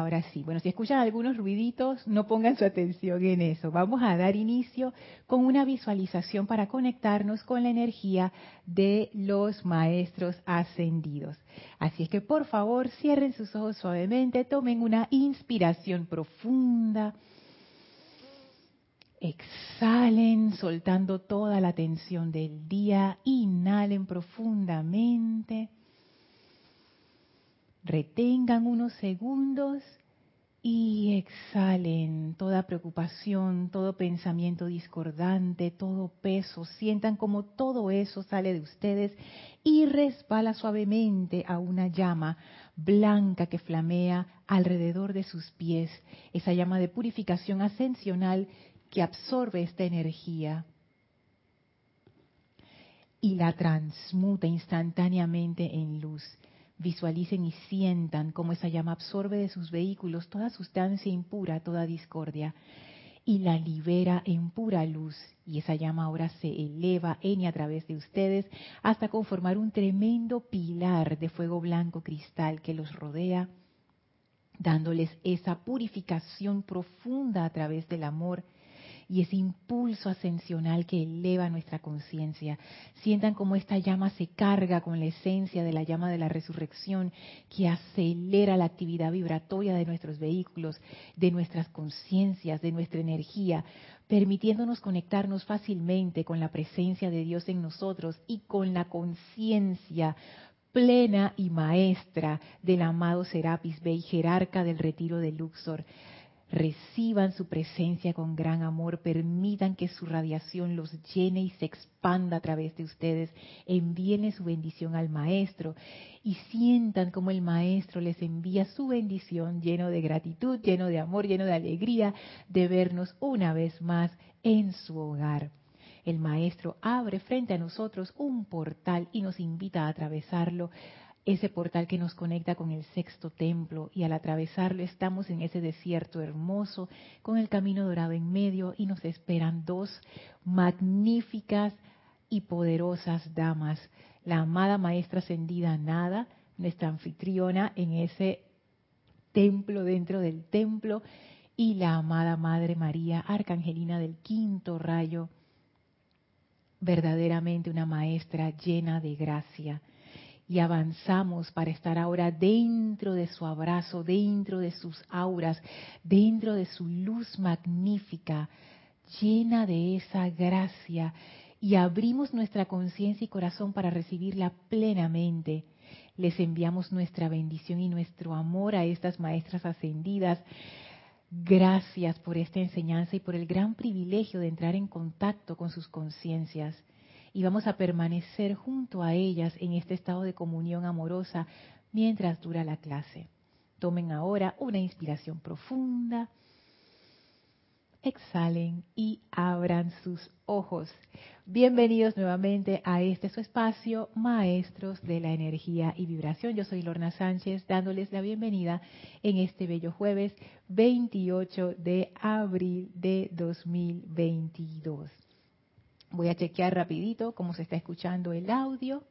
ahora sí. Bueno, si escuchan algunos ruiditos, no pongan su atención en eso. Vamos a dar inicio con una visualización para conectarnos con la energía de los maestros ascendidos. Así es que por favor cierren sus ojos suavemente, tomen una inspiración profunda. Exhalen soltando toda la tensión del día. Inhalen profundamente. Retengan unos segundos y exhalen toda preocupación, todo pensamiento discordante, todo peso. Sientan como todo eso sale de ustedes y resbala suavemente a una llama blanca que flamea alrededor de sus pies. Esa llama de purificación ascensional que absorbe esta energía y la transmuta instantáneamente en luz visualicen y sientan cómo esa llama absorbe de sus vehículos toda sustancia impura, toda discordia, y la libera en pura luz. Y esa llama ahora se eleva en y a través de ustedes hasta conformar un tremendo pilar de fuego blanco cristal que los rodea, dándoles esa purificación profunda a través del amor y ese impulso ascensional que eleva nuestra conciencia. Sientan cómo esta llama se carga con la esencia de la llama de la resurrección que acelera la actividad vibratoria de nuestros vehículos, de nuestras conciencias, de nuestra energía, permitiéndonos conectarnos fácilmente con la presencia de Dios en nosotros y con la conciencia plena y maestra del amado Serapis Bey, jerarca del retiro de Luxor reciban su presencia con gran amor, permitan que su radiación los llene y se expanda a través de ustedes, envíenle su bendición al Maestro y sientan como el Maestro les envía su bendición lleno de gratitud, lleno de amor, lleno de alegría de vernos una vez más en su hogar. El Maestro abre frente a nosotros un portal y nos invita a atravesarlo ese portal que nos conecta con el sexto templo y al atravesarlo estamos en ese desierto hermoso con el camino dorado en medio y nos esperan dos magníficas y poderosas damas, la amada maestra ascendida Nada, nuestra anfitriona en ese templo dentro del templo y la amada Madre María, arcangelina del quinto rayo, verdaderamente una maestra llena de gracia y avanzamos para estar ahora dentro de su abrazo, dentro de sus auras, dentro de su luz magnífica, llena de esa gracia y abrimos nuestra conciencia y corazón para recibirla plenamente. Les enviamos nuestra bendición y nuestro amor a estas maestras ascendidas. Gracias por esta enseñanza y por el gran privilegio de entrar en contacto con sus conciencias y vamos a permanecer junto a ellas en este estado de comunión amorosa mientras dura la clase. Tomen ahora una inspiración profunda, exhalen y abran sus ojos. Bienvenidos nuevamente a este su espacio, Maestros de la Energía y Vibración. Yo soy Lorna Sánchez, dándoles la bienvenida en este bello jueves 28 de abril de 2022. Voy a chequear rapidito cómo se está escuchando el audio.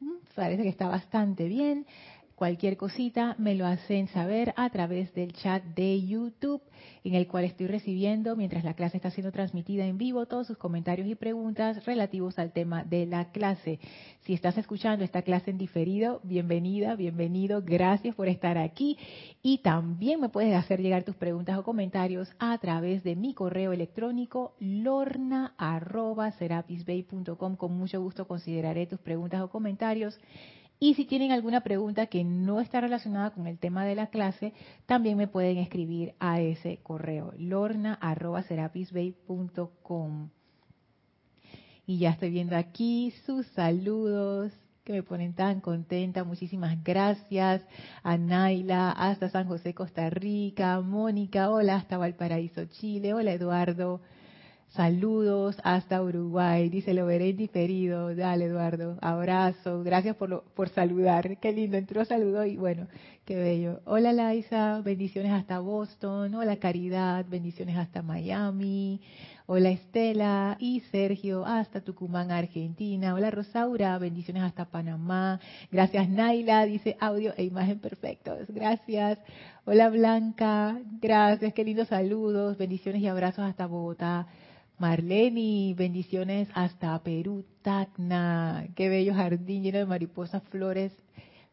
Mm, parece que está bastante bien. Cualquier cosita me lo hacen saber a través del chat de YouTube, en el cual estoy recibiendo, mientras la clase está siendo transmitida en vivo, todos sus comentarios y preguntas relativos al tema de la clase. Si estás escuchando esta clase en diferido, bienvenida, bienvenido, gracias por estar aquí. Y también me puedes hacer llegar tus preguntas o comentarios a través de mi correo electrónico lorna.serapisbay.com. Con mucho gusto consideraré tus preguntas o comentarios y si tienen alguna pregunta que no está relacionada con el tema de la clase, también me pueden escribir a ese correo, lorna.serapisbay.com. Y ya estoy viendo aquí sus saludos que me ponen tan contenta. Muchísimas gracias a Naila, hasta San José, Costa Rica, Mónica, hola, hasta Valparaíso, Chile, hola Eduardo, Saludos hasta Uruguay, dice, lo veré en diferido. Dale, Eduardo, abrazo, gracias por, por saludar. Qué lindo, entró, saludó y bueno, qué bello. Hola, Laisa, bendiciones hasta Boston. Hola, Caridad, bendiciones hasta Miami. Hola Estela y Sergio hasta Tucumán, Argentina. Hola Rosaura, bendiciones hasta Panamá. Gracias Naila, dice audio e imagen perfectos. Gracias. Hola Blanca, gracias, qué lindos saludos, bendiciones y abrazos hasta Bogotá. Marleni, bendiciones hasta Perú, Tacna. Qué bello jardín lleno de mariposas, flores.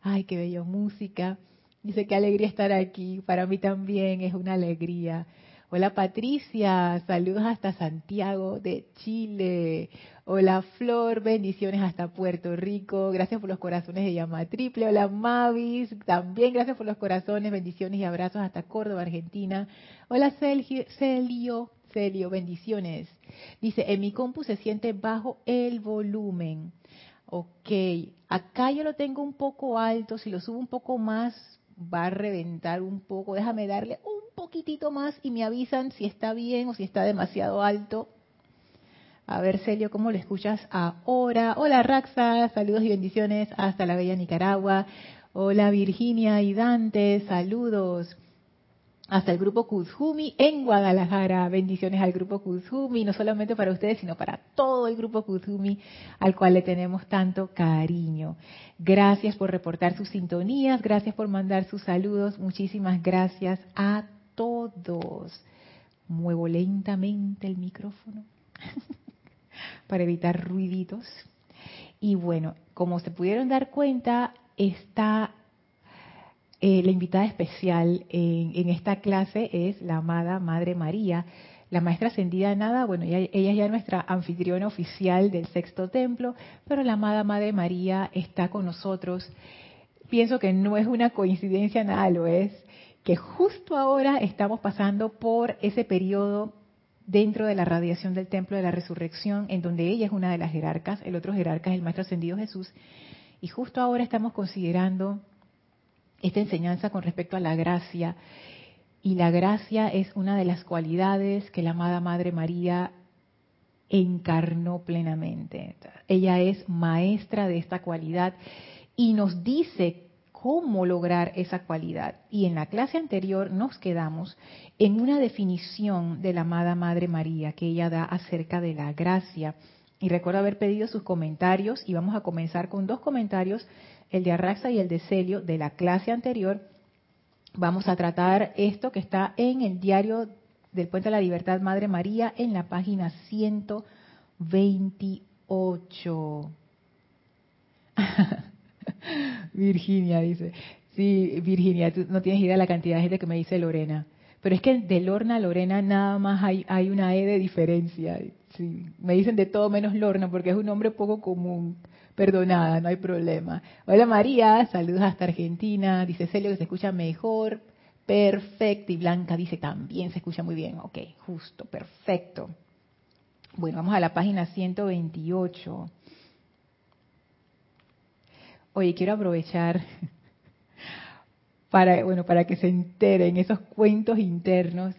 Ay, qué bello música. Dice, qué alegría estar aquí. Para mí también es una alegría. Hola Patricia, saludos hasta Santiago de Chile. Hola Flor, bendiciones hasta Puerto Rico. Gracias por los corazones de llama triple. Hola Mavis, también gracias por los corazones, bendiciones y abrazos hasta Córdoba, Argentina. Hola Celio, Celio, bendiciones. Dice, en mi compu se siente bajo el volumen. Ok, acá yo lo tengo un poco alto, si lo subo un poco más va a reventar un poco. Déjame darle un poquitito más y me avisan si está bien o si está demasiado alto. A ver, Celio, ¿cómo lo escuchas ahora? Hola, Raxa, saludos y bendiciones hasta la bella Nicaragua. Hola, Virginia y Dante, saludos hasta el grupo Kuzumi en Guadalajara. Bendiciones al grupo Kuzumi, no solamente para ustedes, sino para todo el grupo Kuzumi al cual le tenemos tanto cariño. Gracias por reportar sus sintonías, gracias por mandar sus saludos, muchísimas gracias a todos. Muevo lentamente el micrófono para evitar ruiditos. Y bueno, como se pudieron dar cuenta, está eh, la invitada especial en, esta clase es la amada Madre María, la maestra ascendida nada, bueno, ella, ella, es ya nuestra anfitriona oficial del sexto templo, pero la amada Madre María está con nosotros. Pienso que no es una coincidencia, nada lo es, que justo ahora estamos pasando por ese periodo dentro de la radiación del templo de la resurrección, en donde ella es una de las jerarcas, el otro jerarca es el Maestro Ascendido Jesús, y justo ahora estamos considerando esta enseñanza con respecto a la gracia, y la gracia es una de las cualidades que la amada Madre María encarnó plenamente. Ella es maestra de esta cualidad y nos dice cómo lograr esa cualidad. Y en la clase anterior nos quedamos en una definición de la amada Madre María que ella da acerca de la gracia. Y recuerdo haber pedido sus comentarios y vamos a comenzar con dos comentarios, el de Arraxa y el de Celio de la clase anterior. Vamos a tratar esto que está en el diario del Puente de la Libertad Madre María en la página 128. Virginia dice, sí, Virginia, no tienes idea de la cantidad de gente que me dice Lorena. Pero es que de Lorna a Lorena nada más hay, hay una E de diferencia. Sí, me dicen de todo menos Lorna porque es un nombre poco común. Perdonada, no hay problema. Hola María, saludos hasta Argentina. Dice Celio que se escucha mejor. Perfecto. Y Blanca dice también se escucha muy bien. Ok, justo, perfecto. Bueno, vamos a la página 128. Oye, quiero aprovechar para, bueno, para que se enteren esos cuentos internos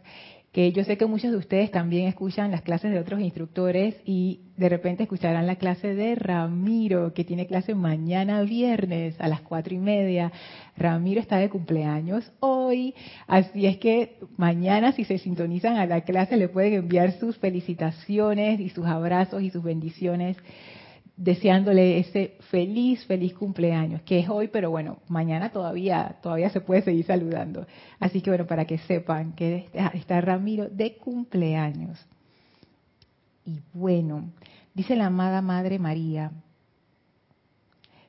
que yo sé que muchos de ustedes también escuchan las clases de otros instructores y de repente escucharán la clase de Ramiro, que tiene clase mañana viernes a las cuatro y media. Ramiro está de cumpleaños hoy, así es que mañana si se sintonizan a la clase le pueden enviar sus felicitaciones y sus abrazos y sus bendiciones deseándole ese feliz, feliz cumpleaños, que es hoy, pero bueno, mañana todavía, todavía se puede seguir saludando. Así que bueno, para que sepan que está Ramiro de cumpleaños. Y bueno, dice la amada Madre María,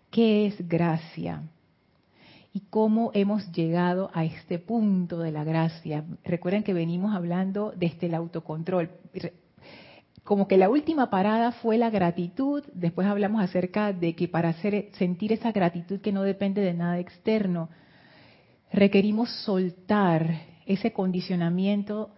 ¿qué es gracia? y cómo hemos llegado a este punto de la gracia. Recuerden que venimos hablando desde el autocontrol como que la última parada fue la gratitud, después hablamos acerca de que para hacer, sentir esa gratitud que no depende de nada externo, requerimos soltar ese condicionamiento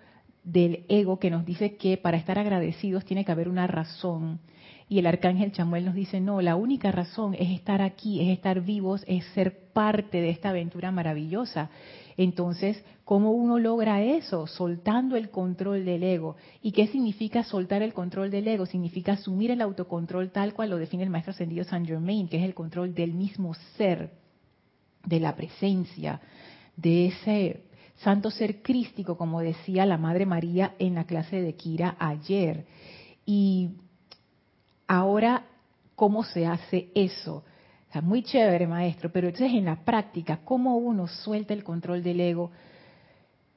del ego que nos dice que para estar agradecidos tiene que haber una razón. Y el arcángel Chamuel nos dice, no, la única razón es estar aquí, es estar vivos, es ser parte de esta aventura maravillosa. Entonces, ¿cómo uno logra eso? Soltando el control del ego. ¿Y qué significa soltar el control del ego? Significa asumir el autocontrol tal cual lo define el maestro ascendido Saint Germain, que es el control del mismo ser, de la presencia, de ese santo ser crístico, como decía la Madre María en la clase de Kira ayer. Y ahora, ¿cómo se hace eso? Muy chévere, maestro, pero entonces en la práctica, ¿cómo uno suelta el control del ego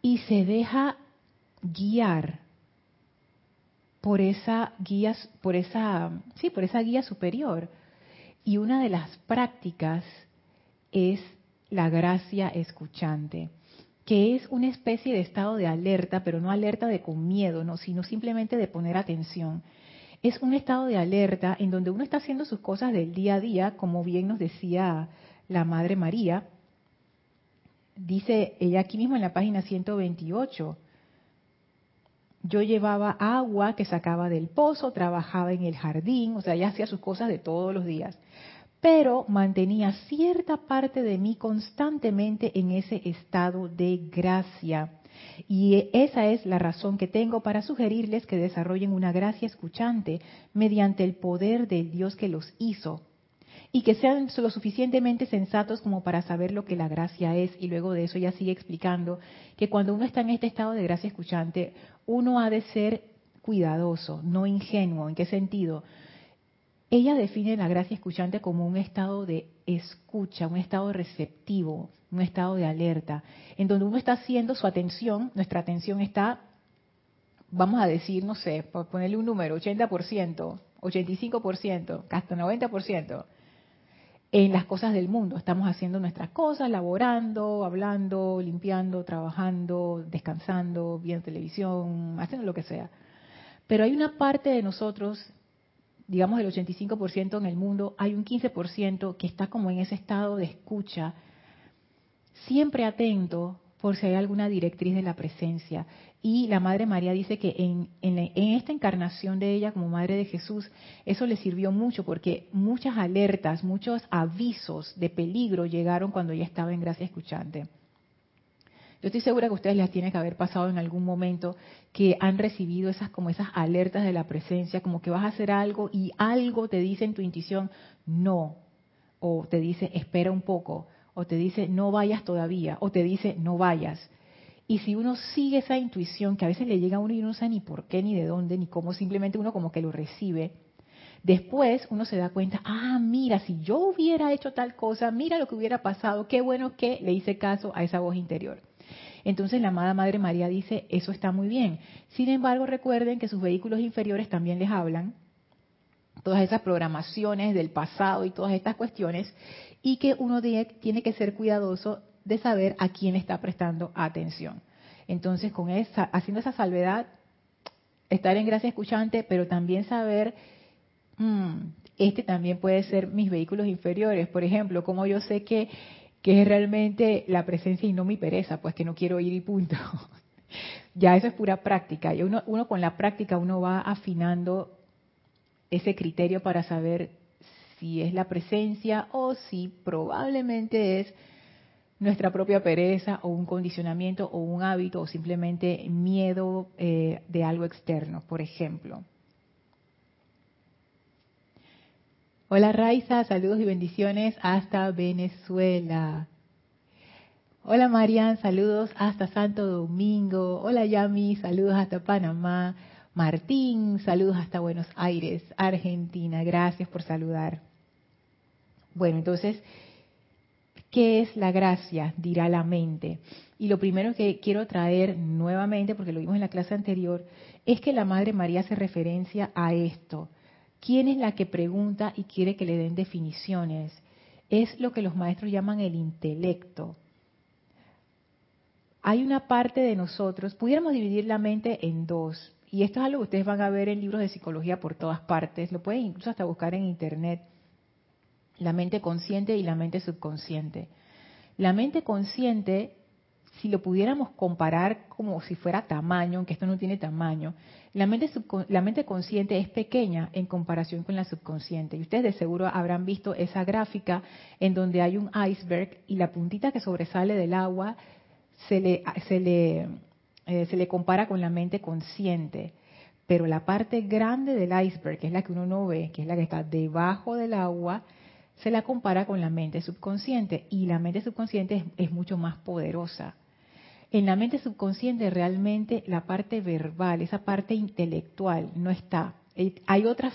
y se deja guiar por esa guía, por esa, sí, por esa guía superior? Y una de las prácticas es la gracia escuchante que es una especie de estado de alerta, pero no alerta de con miedo, no, sino simplemente de poner atención. Es un estado de alerta en donde uno está haciendo sus cosas del día a día, como bien nos decía la Madre María. Dice ella aquí mismo en la página 128, yo llevaba agua que sacaba del pozo, trabajaba en el jardín, o sea, ella hacía sus cosas de todos los días pero mantenía cierta parte de mí constantemente en ese estado de gracia. Y esa es la razón que tengo para sugerirles que desarrollen una gracia escuchante mediante el poder del Dios que los hizo. Y que sean lo suficientemente sensatos como para saber lo que la gracia es. Y luego de eso ya sigue explicando que cuando uno está en este estado de gracia escuchante, uno ha de ser cuidadoso, no ingenuo. ¿En qué sentido? Ella define la gracia escuchante como un estado de escucha, un estado receptivo, un estado de alerta, en donde uno está haciendo su atención, nuestra atención está, vamos a decir, no sé, por ponerle un número, 80%, 85%, hasta 90%, en las cosas del mundo. Estamos haciendo nuestras cosas, laborando, hablando, limpiando, trabajando, descansando, viendo televisión, haciendo lo que sea. Pero hay una parte de nosotros digamos el 85% en el mundo, hay un 15% que está como en ese estado de escucha, siempre atento por si hay alguna directriz de la presencia. Y la Madre María dice que en, esta encarnación de ella como Madre de Jesús, eso le sirvió mucho porque muchas alertas, muchos avisos de peligro llegaron cuando ella estaba en gracia escuchante. Yo estoy segura que ustedes las tienen que haber pasado en algún momento que han recibido esas como esas alertas de la presencia, como que vas a hacer algo y algo te dice en tu intuición no, o te dice espera un poco, o te dice no vayas todavía, o te dice no vayas. Y si uno sigue esa intuición, que a veces le llega a uno y no sabe ni por qué, ni de dónde, ni cómo, simplemente uno como que lo recibe, después uno se da cuenta, ah, mira, si yo hubiera hecho tal cosa, mira lo que hubiera pasado, qué bueno que le hice caso a esa voz interior. Entonces la amada Madre María dice, eso está muy bien. Sin embargo, recuerden que sus vehículos inferiores también les hablan, todas esas programaciones del pasado y todas estas cuestiones, y que uno tiene que ser cuidadoso de saber a quién está prestando atención. Entonces, con esa, haciendo esa salvedad, estar en gracia escuchante, pero también saber, mm, este también puede ser mis vehículos inferiores. Por ejemplo, como yo sé que que es realmente la presencia y no mi pereza, pues que no quiero ir y punto. ya eso es pura práctica. Y uno, uno con la práctica uno va afinando ese criterio para saber si es la presencia o si probablemente es nuestra propia pereza o un condicionamiento o un hábito o simplemente miedo eh, de algo externo, por ejemplo. Hola Raiza, saludos y bendiciones hasta Venezuela. Hola Marian, saludos hasta Santo Domingo. Hola Yami, saludos hasta Panamá. Martín, saludos hasta Buenos Aires, Argentina. Gracias por saludar. Bueno, entonces, ¿qué es la gracia? Dirá la mente. Y lo primero que quiero traer nuevamente, porque lo vimos en la clase anterior, es que la Madre María hace referencia a esto ¿Quién es la que pregunta y quiere que le den definiciones? Es lo que los maestros llaman el intelecto. Hay una parte de nosotros, pudiéramos dividir la mente en dos, y esto es algo que ustedes van a ver en libros de psicología por todas partes, lo pueden incluso hasta buscar en internet, la mente consciente y la mente subconsciente. La mente consciente si lo pudiéramos comparar como si fuera tamaño, aunque esto no tiene tamaño, la mente, la mente consciente es pequeña en comparación con la subconsciente. Y ustedes de seguro habrán visto esa gráfica en donde hay un iceberg y la puntita que sobresale del agua se le, se le, eh, se le compara con la mente consciente. Pero la parte grande del iceberg, que es la que uno no ve, que es la que está debajo del agua, se la compara con la mente subconsciente. Y la mente subconsciente es mucho más poderosa. en la mente subconsciente realmente la parte verbal, esa parte intelectual no está. Hay otras,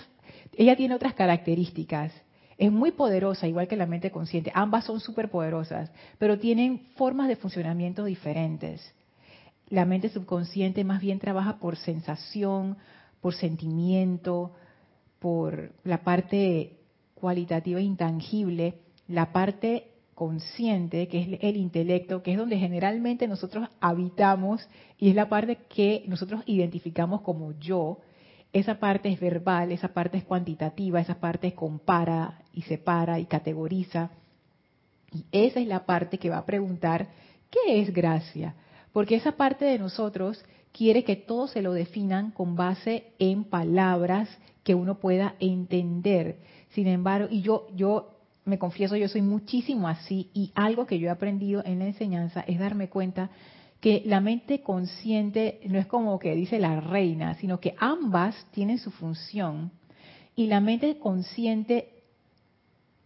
ella tiene otras características. Es muy poderosa, igual que la mente consciente. Ambas son súper poderosas, pero tienen formas de funcionamiento diferentes. La mente subconsciente más bien trabaja por sensación, por sentimiento, por la parte cualitativa intangible. La parte consciente, que es el intelecto, que es donde generalmente nosotros habitamos y es la parte que nosotros identificamos como yo, esa parte es verbal, esa parte es cuantitativa, esa parte compara y separa y categoriza. Y esa es la parte que va a preguntar, ¿qué es gracia? Porque esa parte de nosotros quiere que todo se lo definan con base en palabras que uno pueda entender. Sin embargo, y yo, yo me confieso, yo soy muchísimo así y algo que yo he aprendido en la enseñanza es darme cuenta que la mente consciente no es como que dice la reina, sino que ambas tienen su función y la mente consciente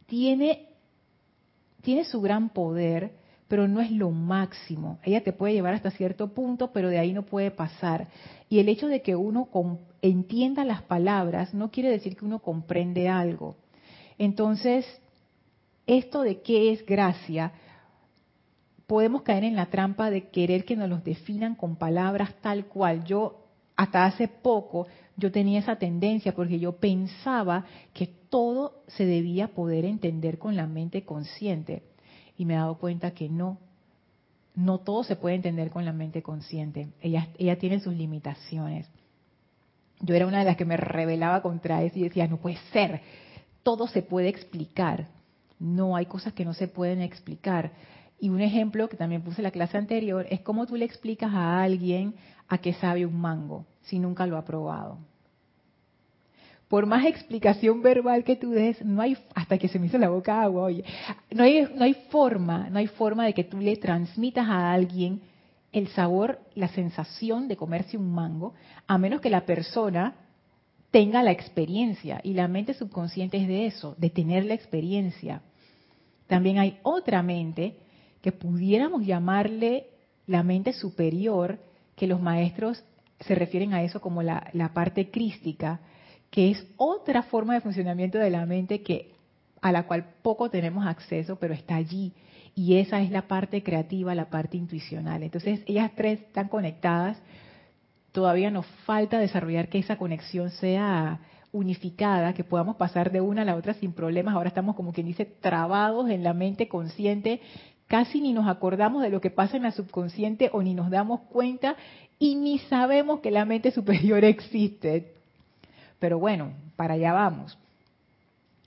tiene, tiene su gran poder, pero no es lo máximo. Ella te puede llevar hasta cierto punto, pero de ahí no puede pasar. Y el hecho de que uno entienda las palabras no quiere decir que uno comprende algo. Entonces, esto de qué es gracia, podemos caer en la trampa de querer que nos los definan con palabras tal cual. Yo, hasta hace poco, yo tenía esa tendencia porque yo pensaba que todo se debía poder entender con la mente consciente. Y me he dado cuenta que no, no todo se puede entender con la mente consciente. Ella, ella tiene sus limitaciones. Yo era una de las que me rebelaba contra eso y decía, no puede ser, todo se puede explicar. No, hay cosas que no se pueden explicar. Y un ejemplo que también puse en la clase anterior es cómo tú le explicas a alguien a qué sabe un mango si nunca lo ha probado. Por más explicación verbal que tú des, no hay, hasta que se me hizo la boca agua, oye, no hay, no hay forma, no hay forma de que tú le transmitas a alguien el sabor, la sensación de comerse un mango, a menos que la persona tenga la experiencia. Y la mente subconsciente es de eso, de tener la experiencia. También hay otra mente que pudiéramos llamarle la mente superior, que los maestros se refieren a eso como la, parte crística, que es otra forma de funcionamiento de la mente que a la cual poco tenemos acceso, pero está allí. Y esa es la parte creativa, la parte intuicional. Entonces, ellas tres están conectadas. Todavía nos falta desarrollar que esa conexión sea unificada, que podamos pasar de una a la otra sin problemas. Ahora estamos como quien dice trabados en la mente consciente, casi ni nos acordamos de lo que pasa en la subconsciente o ni nos damos cuenta y ni sabemos que la mente superior existe. Pero bueno, para allá vamos.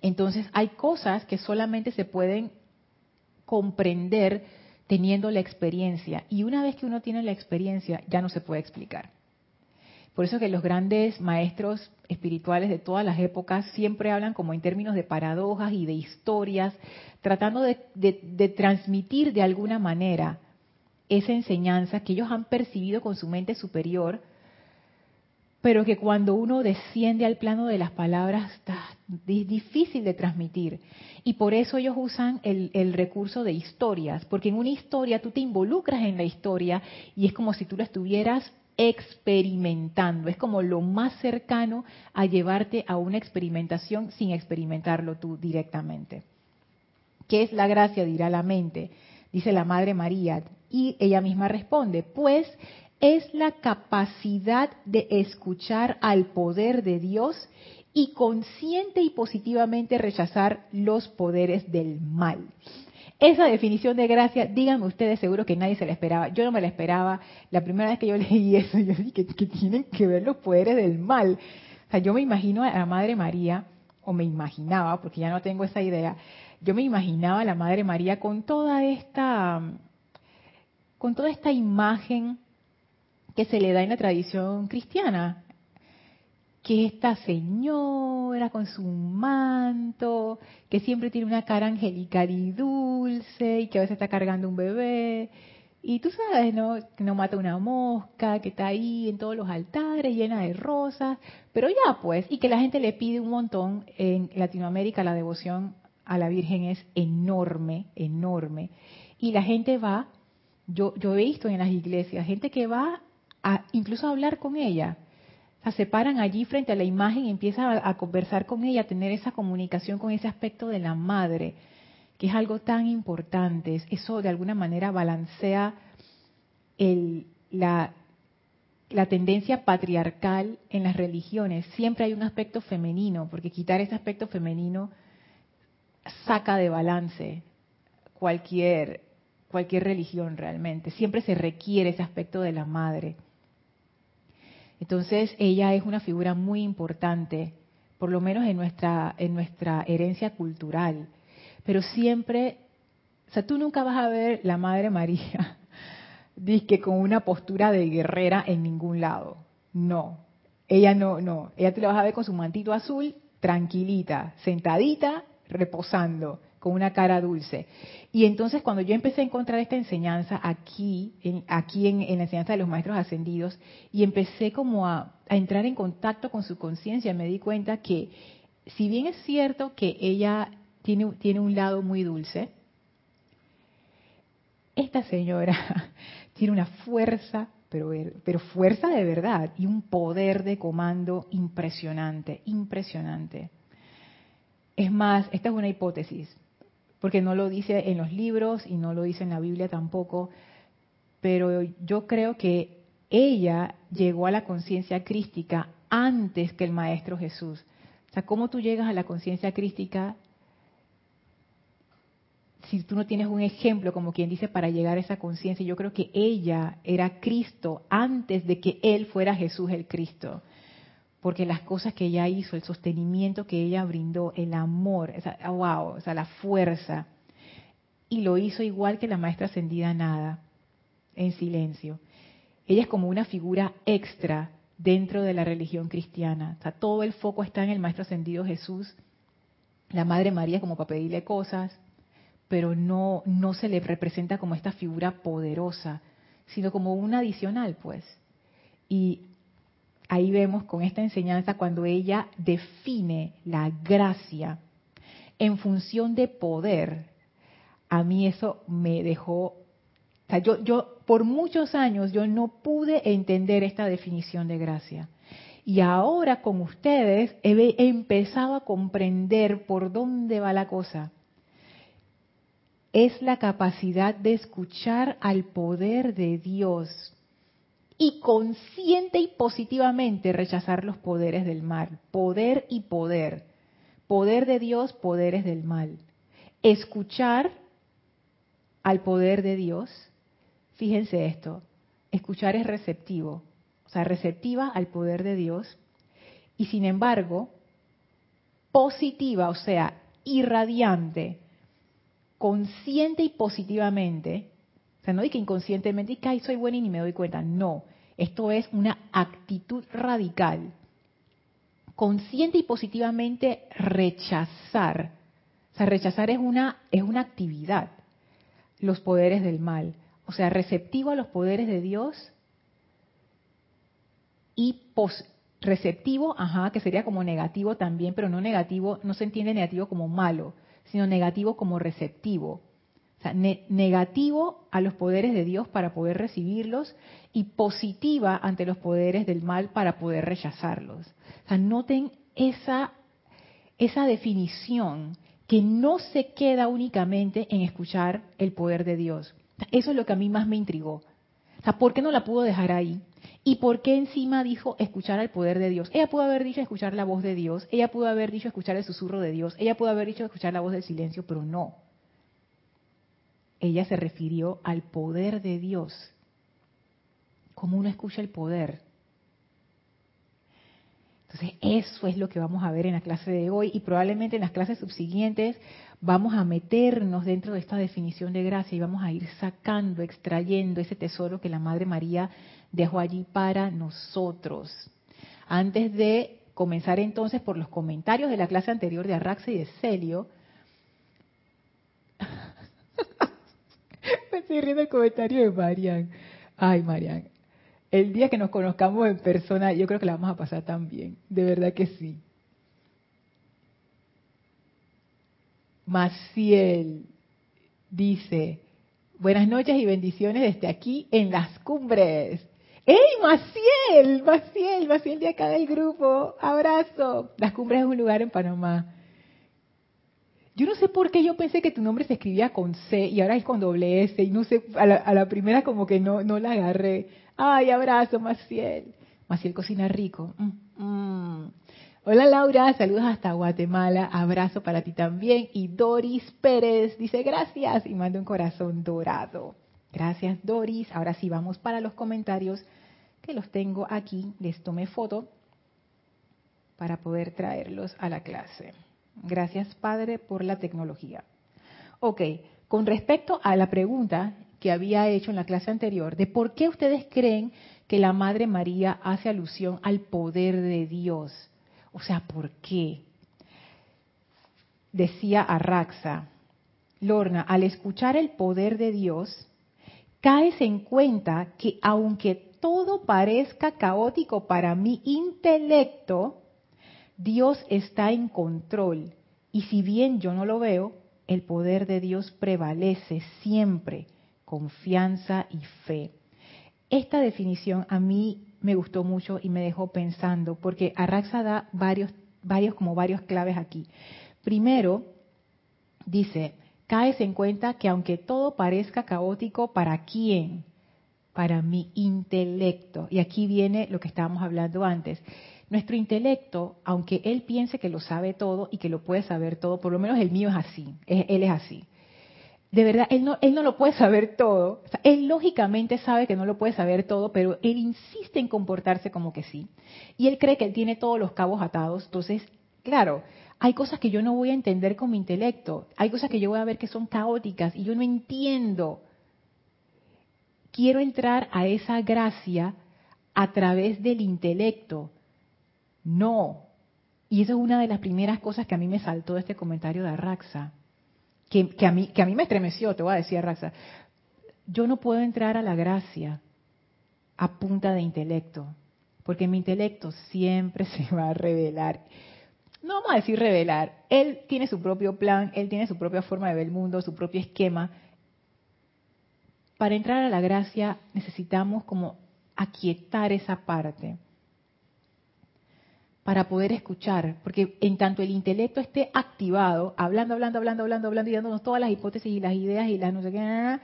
Entonces hay cosas que solamente se pueden comprender teniendo la experiencia y una vez que uno tiene la experiencia ya no se puede explicar. Por eso que los grandes maestros espirituales de todas las épocas siempre hablan como en términos de paradojas y de historias, tratando de, transmitir de alguna manera esa enseñanza que ellos han percibido con su mente superior, pero que cuando uno desciende al plano de las palabras es difícil de transmitir. Y por eso ellos usan el, recurso de historias, porque en una historia tú te involucras en la historia y es como si tú la estuvieras experimentando. Es como lo más cercano a llevarte a una experimentación sin experimentarlo tú directamente. ¿Qué es la gracia? dirá la mente. Dice la Madre María. Y ella misma responde, pues es la capacidad de escuchar al poder de Dios y consciente y positivamente rechazar los poderes del mal. Esa definición de gracia, díganme ustedes, seguro que nadie se la esperaba. Yo no me la esperaba. La primera vez que yo leí eso, yo dije que, tienen que ver los poderes del mal. O sea, yo me imagino a la Madre María, o me imaginaba, porque ya no tengo esa idea, yo me imaginaba a la Madre María con toda esta, con toda esta imagen que se le da en la tradición cristiana, que esta señora con su manto, que siempre tiene una cara angelical y dulce, y que a veces está cargando un bebé, y tú sabes, ¿no? Que no mata una mosca, que está ahí en todos los altares llena de rosas, pero ya pues, y que la gente le pide un montón. En Latinoamérica la devoción a la Virgen es enorme, enorme. Y la gente va Yo, yo he visto en las iglesias gente que va a incluso a hablar con ella. O se paran allí frente a la imagen y empiezan a, conversar con ella, a tener esa comunicación con ese aspecto de la madre, que es algo tan importante. Eso de alguna manera balancea el, la, la tendencia patriarcal en las religiones. Siempre hay un aspecto femenino, porque quitar ese aspecto femenino saca de balance cualquier, cualquier religión realmente. Siempre se requiere ese aspecto de la madre. Entonces ella es una figura muy importante, por lo menos en nuestra, en nuestra herencia cultural. Pero siempre, o sea, tú nunca vas a ver la Madre María, que con una postura de guerrera en ningún lado. No, ella no, no. Ella te la vas a ver con su mantito azul, tranquilita, sentadita, reposando, con una cara dulce. Y entonces cuando yo empecé a encontrar esta enseñanza aquí, en, aquí en, la enseñanza de los maestros ascendidos, y empecé como a, entrar en contacto con su conciencia, me di cuenta que si bien es cierto que ella tiene, tiene un lado muy dulce, esta señora tiene una fuerza, pero, pero fuerza de verdad, y un poder de comando impresionante, impresionante. Es más, esta es una hipótesis, porque no lo dice en los libros y no lo dice en la Biblia tampoco, pero yo creo que ella llegó a la conciencia crística antes que el Maestro Jesús. O sea, ¿cómo tú llegas a la conciencia crística si tú no tienes un ejemplo, como quien dice, para llegar a esa conciencia? Yo creo que ella era Cristo antes de que Él fuera Jesús el Cristo porque las cosas que ella hizo, el sostenimiento que ella brindó, el amor, wow, o sea, la fuerza, y lo hizo igual que la maestra ascendida nada, en silencio. Ella es como una figura extra dentro de la religión cristiana. O sea, todo el foco está en el maestro ascendido Jesús, la Madre María como para pedirle cosas, pero no, no se le representa como esta figura poderosa, sino como una adicional, pues. Y ahí vemos con esta enseñanza cuando ella define la gracia en función de poder, a mí eso me dejó, yo, yo por muchos años yo no pude entender esta definición de gracia. Y ahora con ustedes he empezado a comprender por dónde va la cosa. Es la capacidad de escuchar al poder de Dios y consciente y positivamente rechazar los poderes del mal. Poder y poder. Poder de Dios, poderes del mal. Escuchar al poder de Dios. Fíjense esto. Escuchar es receptivo. O sea, receptiva al poder de Dios. Y sin embargo, positiva, o sea, irradiante, consciente y positivamente o sea, no di que inconscientemente, y que soy buena y ni me doy cuenta. No, esto es una actitud radical. Consciente y positivamente rechazar. O sea, rechazar es una, es una actividad. Los poderes del mal. O sea, receptivo a los poderes de Dios y receptivo, ajá, que sería como negativo también, pero no negativo, no se entiende negativo como malo, sino negativo como receptivo negativo a los poderes de Dios para poder recibirlos y positiva ante los poderes del mal para poder rechazarlos. O sea, noten esa, esa definición que no se queda únicamente en escuchar el poder de Dios. Eso es lo que a mí más me intrigó. O sea, ¿por qué no la pudo dejar ahí? ¿Y por qué encima dijo escuchar al poder de Dios? Ella pudo haber dicho escuchar la voz de Dios, ella pudo haber dicho escuchar el susurro de Dios, ella pudo haber dicho escuchar la voz del silencio, pero no ella se refirió al poder de Dios. ¿Cómo uno escucha el poder? Entonces, eso es lo que vamos a ver en la clase de hoy y probablemente en las clases subsiguientes vamos a meternos dentro de esta definición de gracia y vamos a ir sacando, extrayendo ese tesoro que la Madre María dejó allí para nosotros. Antes de comenzar entonces por los comentarios de la clase anterior de Arraxa y de Celio, Me estoy riendo el comentario de Marian. Ay, Marian. El día que nos conozcamos en persona, yo creo que la vamos a pasar tan bien. De verdad que sí. Maciel dice, Buenas noches y bendiciones desde aquí en las cumbres. ¡Ey, Maciel! Maciel, Maciel de acá del grupo. Abrazo. Las cumbres es un lugar en Panamá. Yo no sé por qué yo pensé que tu nombre se escribía con C y ahora es con doble S y no sé, a la, primera como que no, no la agarré. Ay, abrazo, Maciel. Maciel cocina rico. Mm, mm. Hola Laura, saludos hasta Guatemala, abrazo para ti también. Y Doris Pérez dice gracias y manda un corazón dorado. Gracias Doris. Ahora sí vamos para los comentarios que los tengo aquí. Les tomé foto para poder traerlos a la clase. Gracias Padre por la tecnología. Ok, con respecto a la pregunta que había hecho en la clase anterior de por qué ustedes creen que la Madre María hace alusión al poder de Dios. O sea, ¿por qué? Decía Arraxa, Lorna, al escuchar el poder de Dios, caes en cuenta que aunque todo parezca caótico para mi intelecto, Dios está en control. Y si bien yo no lo veo, el poder de Dios prevalece siempre, confianza y fe. Esta definición a mí me gustó mucho y me dejó pensando, porque Arraxa da varios, varios, como varios claves aquí. Primero, dice, caes en cuenta que aunque todo parezca caótico, ¿para quién? Para mi intelecto. Y aquí viene lo que estábamos hablando antes. Nuestro intelecto, aunque él piense que lo sabe todo y que lo puede saber todo, por lo menos el mío es así, él es así. De verdad, él no, él no lo puede saber todo. él lógicamente sabe que no lo puede saber todo, pero él insiste en comportarse como que sí. Y él cree que él tiene todos los cabos atados. Entonces, claro, hay cosas que yo no voy a entender con mi intelecto. Hay cosas que yo voy a ver que son caóticas y yo no entiendo. Quiero entrar a esa gracia a través del intelecto no. Y eso es una de las primeras cosas que a mí me saltó este comentario de Arraxa, que, a mí, que a mí me estremeció, te voy a decir Arraxa. Yo no puedo entrar a la gracia a punta de intelecto, porque mi intelecto siempre se va a revelar. No vamos a decir revelar, él tiene su propio plan, él tiene su propia forma de ver el mundo, su propio esquema. Para entrar a la gracia necesitamos como aquietar esa parte para poder escuchar, porque en tanto el intelecto esté activado, hablando, hablando, hablando, hablando, hablando y dándonos todas las hipótesis y las ideas y las no sé qué,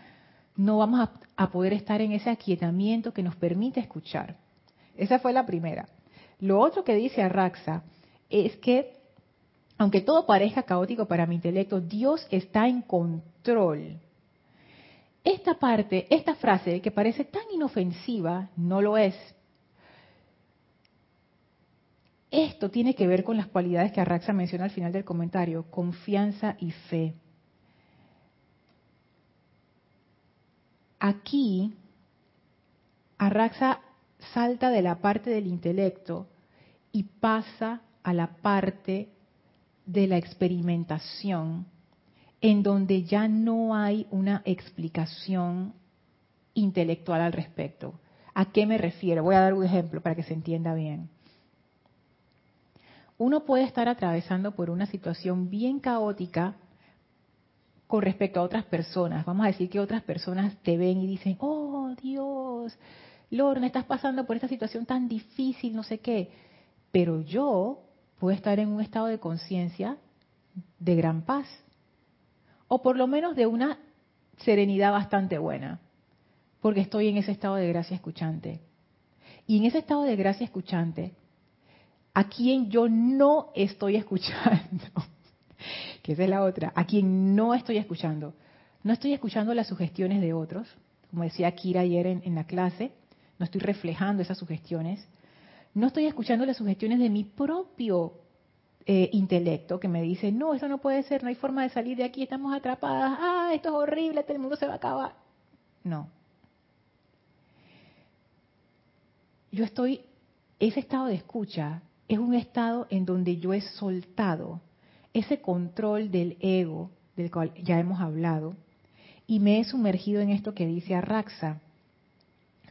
no vamos a, poder estar en ese aquietamiento que nos permite escuchar. Esa fue la primera. Lo otro que dice Arraxa es que, aunque todo parezca caótico para mi intelecto, Dios está en control. Esta parte, esta frase que parece tan inofensiva, no lo es esto tiene que ver con las cualidades que Arraxa menciona al final del comentario, confianza y fe. Aquí, Arraxa salta de la parte del intelecto y pasa a la parte de la experimentación, en donde ya no hay una explicación intelectual al respecto. ¿A qué me refiero? Voy a dar un ejemplo para que se entienda bien uno puede estar atravesando por una situación bien caótica con respecto a otras personas. Vamos a decir que otras personas te ven y dicen, oh Dios, Lorna, estás pasando por esta situación tan difícil, no sé qué. Pero yo puedo estar en un estado de conciencia de gran paz. O por lo menos de una serenidad bastante buena. Porque estoy en ese estado de gracia escuchante. Y en ese estado de gracia escuchante, a quien yo no estoy escuchando, que es la otra, a quien no estoy escuchando. No estoy escuchando las sugestiones de otros, como decía Kira ayer en, la clase, no estoy reflejando esas sugestiones. No estoy escuchando las sugestiones de mi propio eh, intelecto que me dice, no, eso no puede ser, no hay forma de salir de aquí, estamos atrapadas, ah, esto es horrible, el mundo se va a acabar. No. Yo estoy, ese estado de escucha es un estado en donde yo he soltado ese control del ego del cual ya hemos hablado y me he sumergido en esto que dice Arraxa.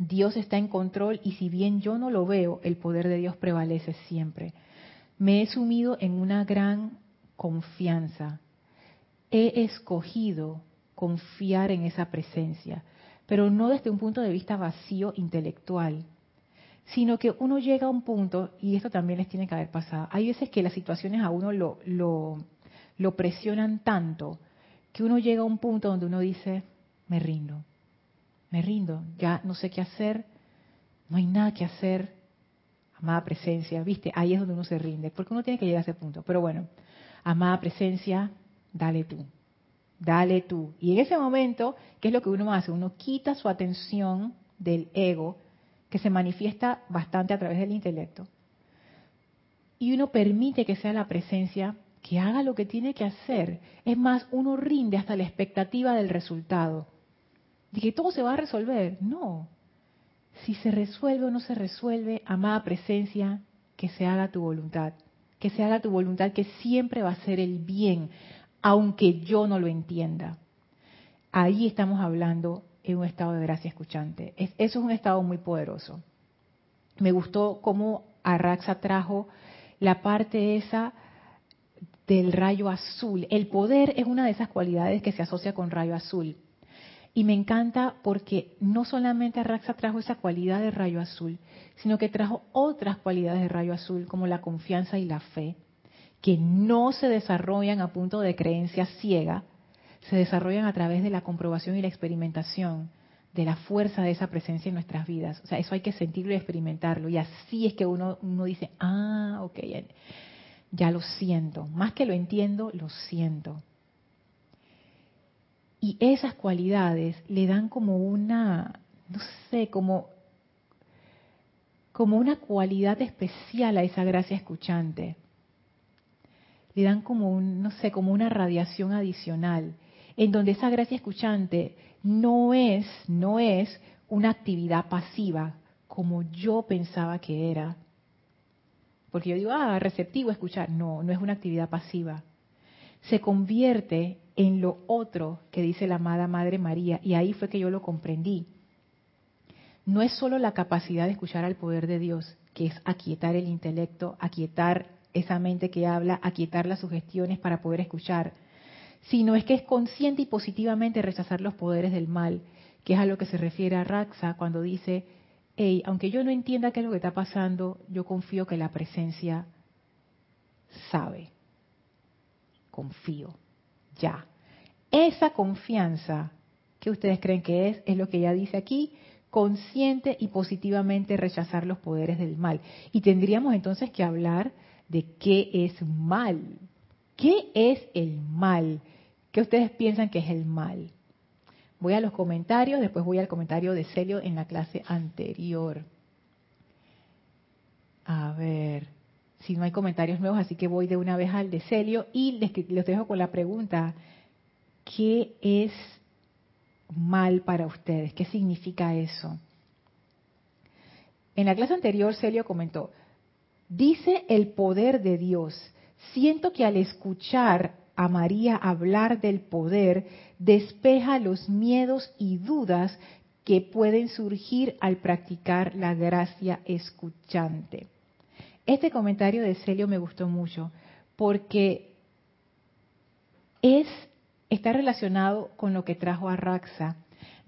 Dios está en control y si bien yo no lo veo, el poder de Dios prevalece siempre. Me he sumido en una gran confianza. He escogido confiar en esa presencia, pero no desde un punto de vista vacío intelectual, sino que uno llega a un punto, y esto también les tiene que haber pasado, hay veces que las situaciones a uno lo, presionan tanto que uno llega a un punto donde uno dice, me rindo, me rindo, ya no sé qué hacer, no hay nada que hacer, amada presencia, viste, ahí es donde uno se rinde, porque uno tiene que llegar a ese punto, pero bueno, amada presencia, dale tú, dale tú. Y en ese momento, ¿qué es lo que uno hace? Uno quita su atención del ego, que se manifiesta bastante a través del intelecto, y uno permite que sea la presencia que haga lo que tiene que hacer. Es más, uno rinde hasta la expectativa del resultado. De que todo se va a resolver. No. Si se resuelve o no se resuelve, amada presencia, que se haga tu voluntad. Que se haga tu voluntad, que siempre va a ser el bien, aunque yo no lo entienda. Ahí estamos hablando un estado de gracia escuchante. eso es un estado muy poderoso. Me gustó cómo Arraxa trajo la parte esa del rayo azul. El poder es una de esas cualidades que se asocia con rayo azul. Y me encanta porque no solamente Arraxa trajo esa cualidad de rayo azul, sino que trajo otras cualidades de rayo azul como la confianza y la fe, que no se desarrollan a punto de creencia ciega, se desarrollan a través de la comprobación y la experimentación de la fuerza de esa presencia en nuestras vidas. O sea, eso hay que sentirlo y experimentarlo. Y así es que uno, dice, ah, ok, ya lo siento. Más que lo entiendo, lo siento. Y esas cualidades le dan como una, no sé, como, como una cualidad especial a esa gracia escuchante. Le dan como un, no sé, como una radiación adicional, en donde esa gracia escuchante no es, no es una actividad pasiva, como yo pensaba que era, porque yo digo, ah, receptivo, escuchar. No, no es una actividad pasiva. Se convierte en lo otro que dice la amada Madre María. Y ahí fue que yo lo comprendí. No es solo la capacidad de escuchar al poder de Dios, que es aquietar el intelecto, aquietar esa mente que habla, aquietar las sugestiones para poder escuchar, sino es que es consciente y positivamente rechazar los poderes del mal, que es a lo que se refiere a Raxa cuando dice, aunque yo no entienda qué es lo que está pasando, yo confío que la presencia sabe. Confío. Ya. Esa confianza que ustedes creen que es, es lo que ella dice aquí, consciente y positivamente rechazar los poderes del mal. Y tendríamos entonces que hablar de qué es mal. ¿Qué es el mal? ¿Qué ustedes piensan que es el mal? Voy a los comentarios, después voy al comentario de Celio en la clase anterior. A ver, si no hay comentarios nuevos, así que voy de una vez al de Celio y les, les dejo con la pregunta, ¿qué es mal para ustedes? ¿Qué significa eso? En la clase anterior, Celio comentó, dice el poder de Dios, siento que al escuchar a María hablar del poder, despeja los miedos y dudas que pueden surgir al practicar la gracia escuchante. Este comentario de Celio me gustó mucho porque es está relacionado con lo que trajo a Raxa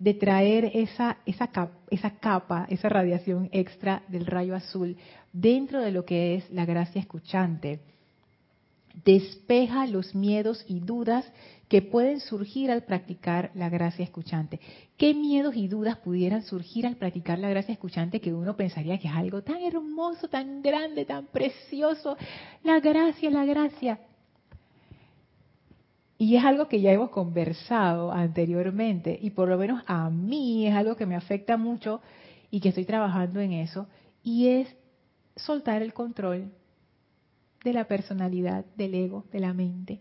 de traer esa, esa, esa capa, esa radiación extra del rayo azul dentro de lo que es la gracia escuchante despeja los miedos y dudas que pueden surgir al practicar la gracia escuchante. ¿Qué miedos y dudas pudieran surgir al practicar la gracia escuchante que uno pensaría que es algo tan hermoso, tan grande, tan precioso? La gracia, la gracia. Y es algo que ya hemos conversado anteriormente y por lo menos a mí es algo que me afecta mucho y que estoy trabajando en eso y es soltar el control de la personalidad, del ego, de la mente.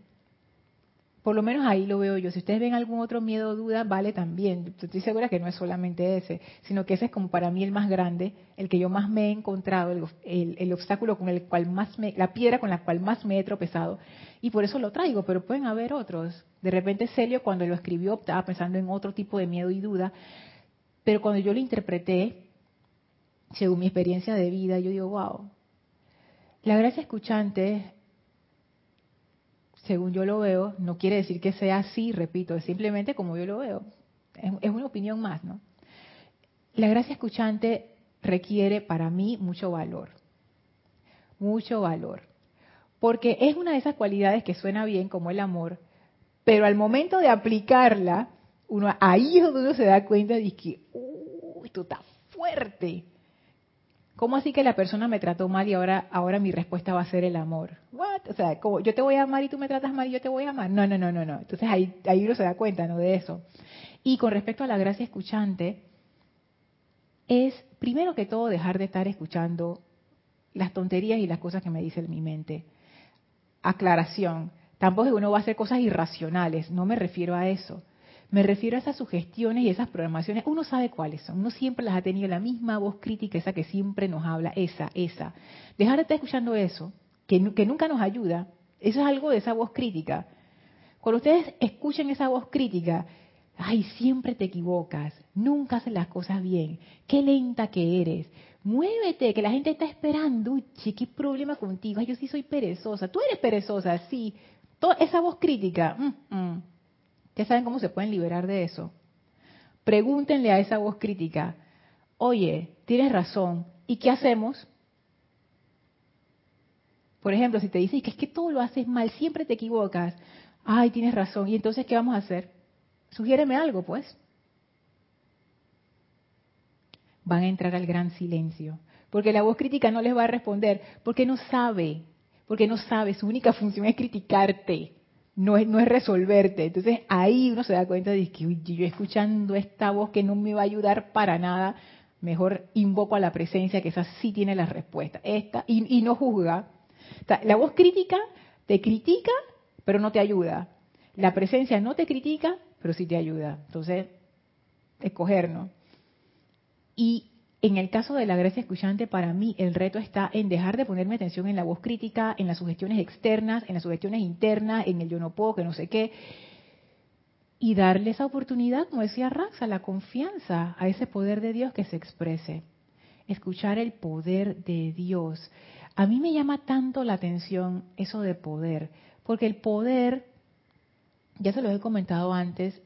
Por lo menos ahí lo veo yo. Si ustedes ven algún otro miedo o duda, vale también. Estoy segura que no es solamente ese, sino que ese es como para mí el más grande, el que yo más me he encontrado, el, obstáculo con el cual más me, la piedra con la cual más me he tropezado. Y por eso lo traigo, pero pueden haber otros. De repente Celio cuando lo escribió estaba pensando en otro tipo de miedo y duda, pero cuando yo lo interpreté, según mi experiencia de vida, yo digo, wow, la gracia escuchante según yo lo veo, no quiere decir que sea así, repito, es simplemente como yo lo veo. Es, una opinión más, ¿no? La gracia escuchante requiere para mí mucho valor. Mucho valor. Porque es una de esas cualidades que suena bien como el amor, pero al momento de aplicarla, uno ahí es donde uno se da cuenta de que, uh, esto está fuerte. ¿Cómo así que la persona me trató mal y ahora, ahora mi respuesta va a ser el amor? What? O sea, como yo te voy a amar y tú me tratas mal y yo te voy a amar. No, no, no, no, no. Entonces ahí, ahí uno se da cuenta, ¿no? De eso. Y con respecto a la gracia escuchante, es primero que todo dejar de estar escuchando las tonterías y las cosas que me dice mi mente. Aclaración. Tampoco uno va a hacer cosas irracionales, no me refiero a eso. Me refiero a esas sugestiones y esas programaciones. Uno sabe cuáles son. Uno siempre las ha tenido la misma voz crítica, esa que siempre nos habla, esa, esa. Dejar de estar escuchando eso, que, nunca nos ayuda, eso es algo de esa voz crítica. Cuando ustedes escuchen esa voz crítica, ay, siempre te equivocas, nunca haces las cosas bien, qué lenta que eres, muévete, que la gente está esperando, uy, ¿qué problema contigo? Ay, yo sí soy perezosa, tú eres perezosa, sí. Toda esa voz crítica, mm, mm. ¿Ya saben cómo se pueden liberar de eso? Pregúntenle a esa voz crítica, oye, tienes razón, ¿y qué hacemos? Por ejemplo, si te dicen que es que todo lo haces mal, siempre te equivocas, ay, tienes razón, ¿y entonces qué vamos a hacer? Sugiéreme algo, pues. Van a entrar al gran silencio, porque la voz crítica no les va a responder, porque no sabe, porque no sabe, su única función es criticarte no es, no es resolverte. Entonces ahí uno se da cuenta de que yo escuchando esta voz que no me va a ayudar para nada, mejor invoco a la presencia que esa sí tiene la respuesta. Esta, y, no juzga. la voz crítica te critica, pero no te ayuda. La presencia no te critica, pero sí te ayuda. Entonces, escoger, ¿no? Y en el caso de la gracia escuchante, para mí el reto está en dejar de ponerme atención en la voz crítica, en las sugestiones externas, en las sugestiones internas, en el yo no puedo, que no sé qué, y darle esa oportunidad, como decía Raxa, la confianza a ese poder de Dios que se exprese. Escuchar el poder de Dios. A mí me llama tanto la atención eso de poder, porque el poder, ya se lo he comentado antes,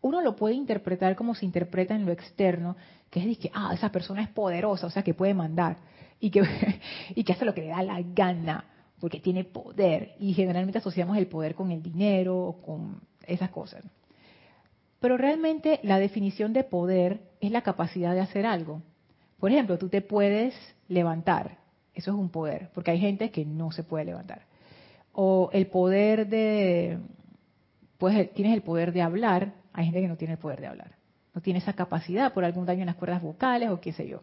uno lo puede interpretar como se interpreta en lo externo, que es que, ah, esa persona es poderosa, o sea, que puede mandar y que, y que hace lo que le da la gana, porque tiene poder. Y generalmente asociamos el poder con el dinero, o con esas cosas. Pero realmente la definición de poder es la capacidad de hacer algo. Por ejemplo, tú te puedes levantar, eso es un poder, porque hay gente que no se puede levantar. O el poder de, pues tienes el poder de hablar, hay gente que no tiene el poder de hablar, no tiene esa capacidad por algún daño en las cuerdas vocales o qué sé yo.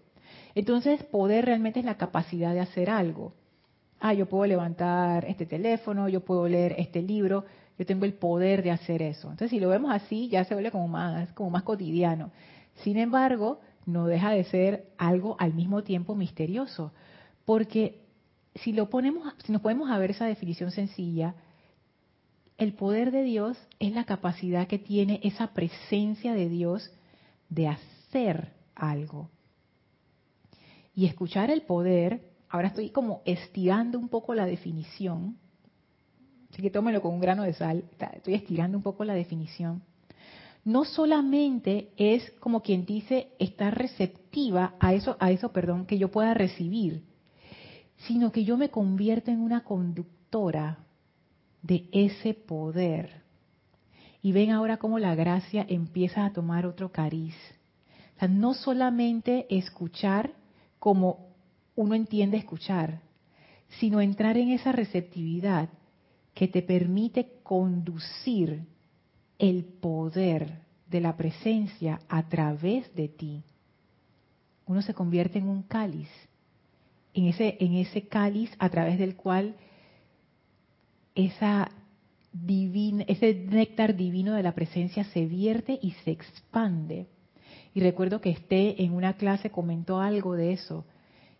Entonces, poder realmente es la capacidad de hacer algo. Ah, yo puedo levantar este teléfono, yo puedo leer este libro, yo tengo el poder de hacer eso. Entonces, si lo vemos así, ya se vuelve como más, como más cotidiano. Sin embargo, no deja de ser algo al mismo tiempo misterioso, porque si lo ponemos, si nos podemos a ver esa definición sencilla, el poder de Dios es la capacidad que tiene esa presencia de Dios de hacer algo. Y escuchar el poder, ahora estoy como estirando un poco la definición, así que tómelo con un grano de sal, estoy estirando un poco la definición. No solamente es como quien dice estar receptiva a eso, a eso, perdón, que yo pueda recibir, sino que yo me convierto en una conductora de ese poder. Y ven ahora cómo la gracia empieza a tomar otro cariz. O sea, no solamente escuchar como uno entiende escuchar, sino entrar en esa receptividad que te permite conducir el poder de la presencia a través de ti. Uno se convierte en un cáliz, en ese, en ese cáliz a través del cual esa ese néctar divino de la presencia se vierte y se expande. Y recuerdo que esté en una clase comentó algo de eso,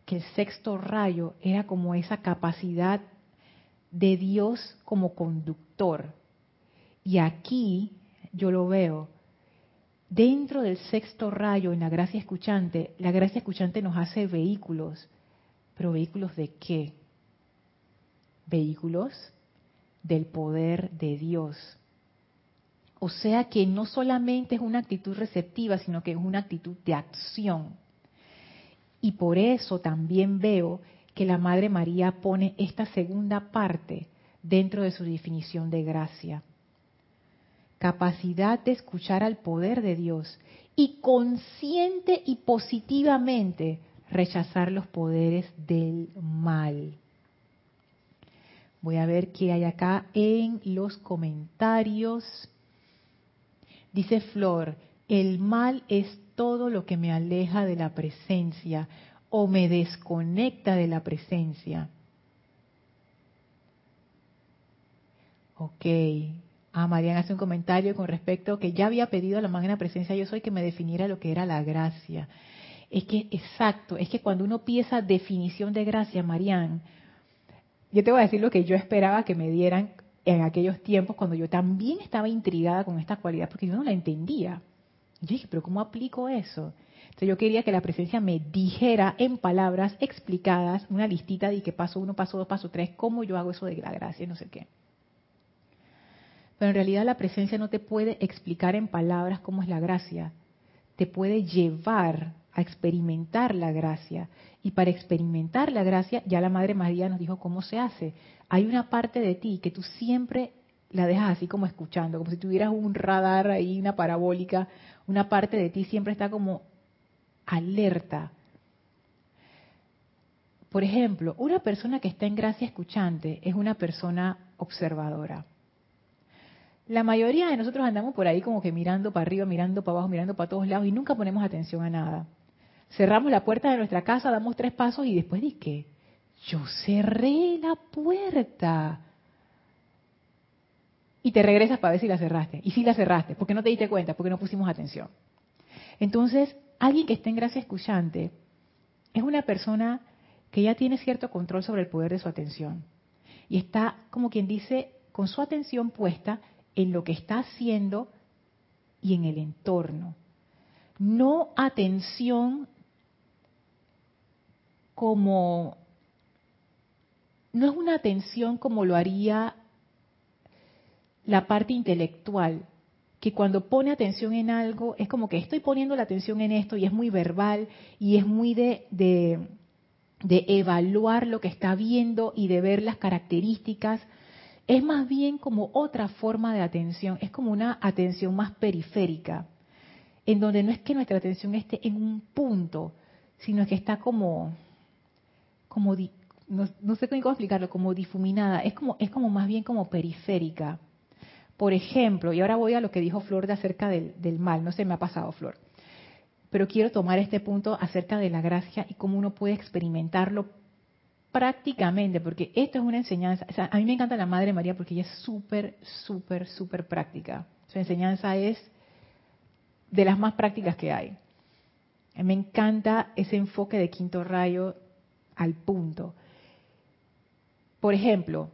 que el sexto rayo era como esa capacidad de Dios como conductor. Y aquí yo lo veo. Dentro del sexto rayo, en la gracia escuchante, la gracia escuchante nos hace vehículos. ¿Pero vehículos de qué? Vehículos del poder de Dios. O sea que no solamente es una actitud receptiva, sino que es una actitud de acción. Y por eso también veo que la Madre María pone esta segunda parte dentro de su definición de gracia. Capacidad de escuchar al poder de Dios y consciente y positivamente rechazar los poderes del mal. Voy a ver qué hay acá en los comentarios. Dice Flor, el mal es todo lo que me aleja de la presencia o me desconecta de la presencia. Ok. Ah, Mariana hace un comentario con respecto que ya había pedido a la magna presencia yo soy que me definiera lo que era la gracia. Es que, exacto, es que cuando uno piensa definición de gracia, Marian, yo te voy a decir lo que yo esperaba que me dieran en aquellos tiempos cuando yo también estaba intrigada con esta cualidad porque yo no la entendía. Yo dije, pero ¿cómo aplico eso? Entonces yo quería que la presencia me dijera en palabras explicadas una listita de qué paso uno, paso dos, paso tres, cómo yo hago eso de la gracia, no sé qué. Pero en realidad la presencia no te puede explicar en palabras cómo es la gracia. Te puede llevar a experimentar la gracia. Y para experimentar la gracia, ya la Madre María nos dijo cómo se hace. Hay una parte de ti que tú siempre la dejas así como escuchando, como si tuvieras un radar ahí, una parabólica, una parte de ti siempre está como alerta. Por ejemplo, una persona que está en gracia escuchante es una persona observadora. La mayoría de nosotros andamos por ahí como que mirando para arriba, mirando para abajo, mirando para todos lados y nunca ponemos atención a nada cerramos la puerta de nuestra casa, damos tres pasos y después di que yo cerré la puerta. Y te regresas para ver si la cerraste. Y si la cerraste, porque no te diste cuenta, porque no pusimos atención. Entonces, alguien que esté en gracia escuchante es una persona que ya tiene cierto control sobre el poder de su atención. Y está, como quien dice, con su atención puesta en lo que está haciendo y en el entorno. No atención como, no es una atención como lo haría la parte intelectual, que cuando pone atención en algo es como que estoy poniendo la atención en esto y es muy verbal y es muy de, de, de evaluar lo que está viendo y de ver las características. Es más bien como otra forma de atención, es como una atención más periférica, en donde no es que nuestra atención esté en un punto, sino que está como, como no, sé cómo explicarlo, como difuminada, es como, es como más bien como periférica. Por ejemplo, y ahora voy a lo que dijo Flor de acerca del, mal, no sé, me ha pasado Flor, pero quiero tomar este punto acerca de la gracia y cómo uno puede experimentarlo prácticamente, porque esto es una enseñanza, a mí me encanta la Madre María porque ella es súper, súper, súper práctica. Su enseñanza es de las más prácticas que hay. Me encanta ese enfoque de quinto rayo al punto. Por ejemplo,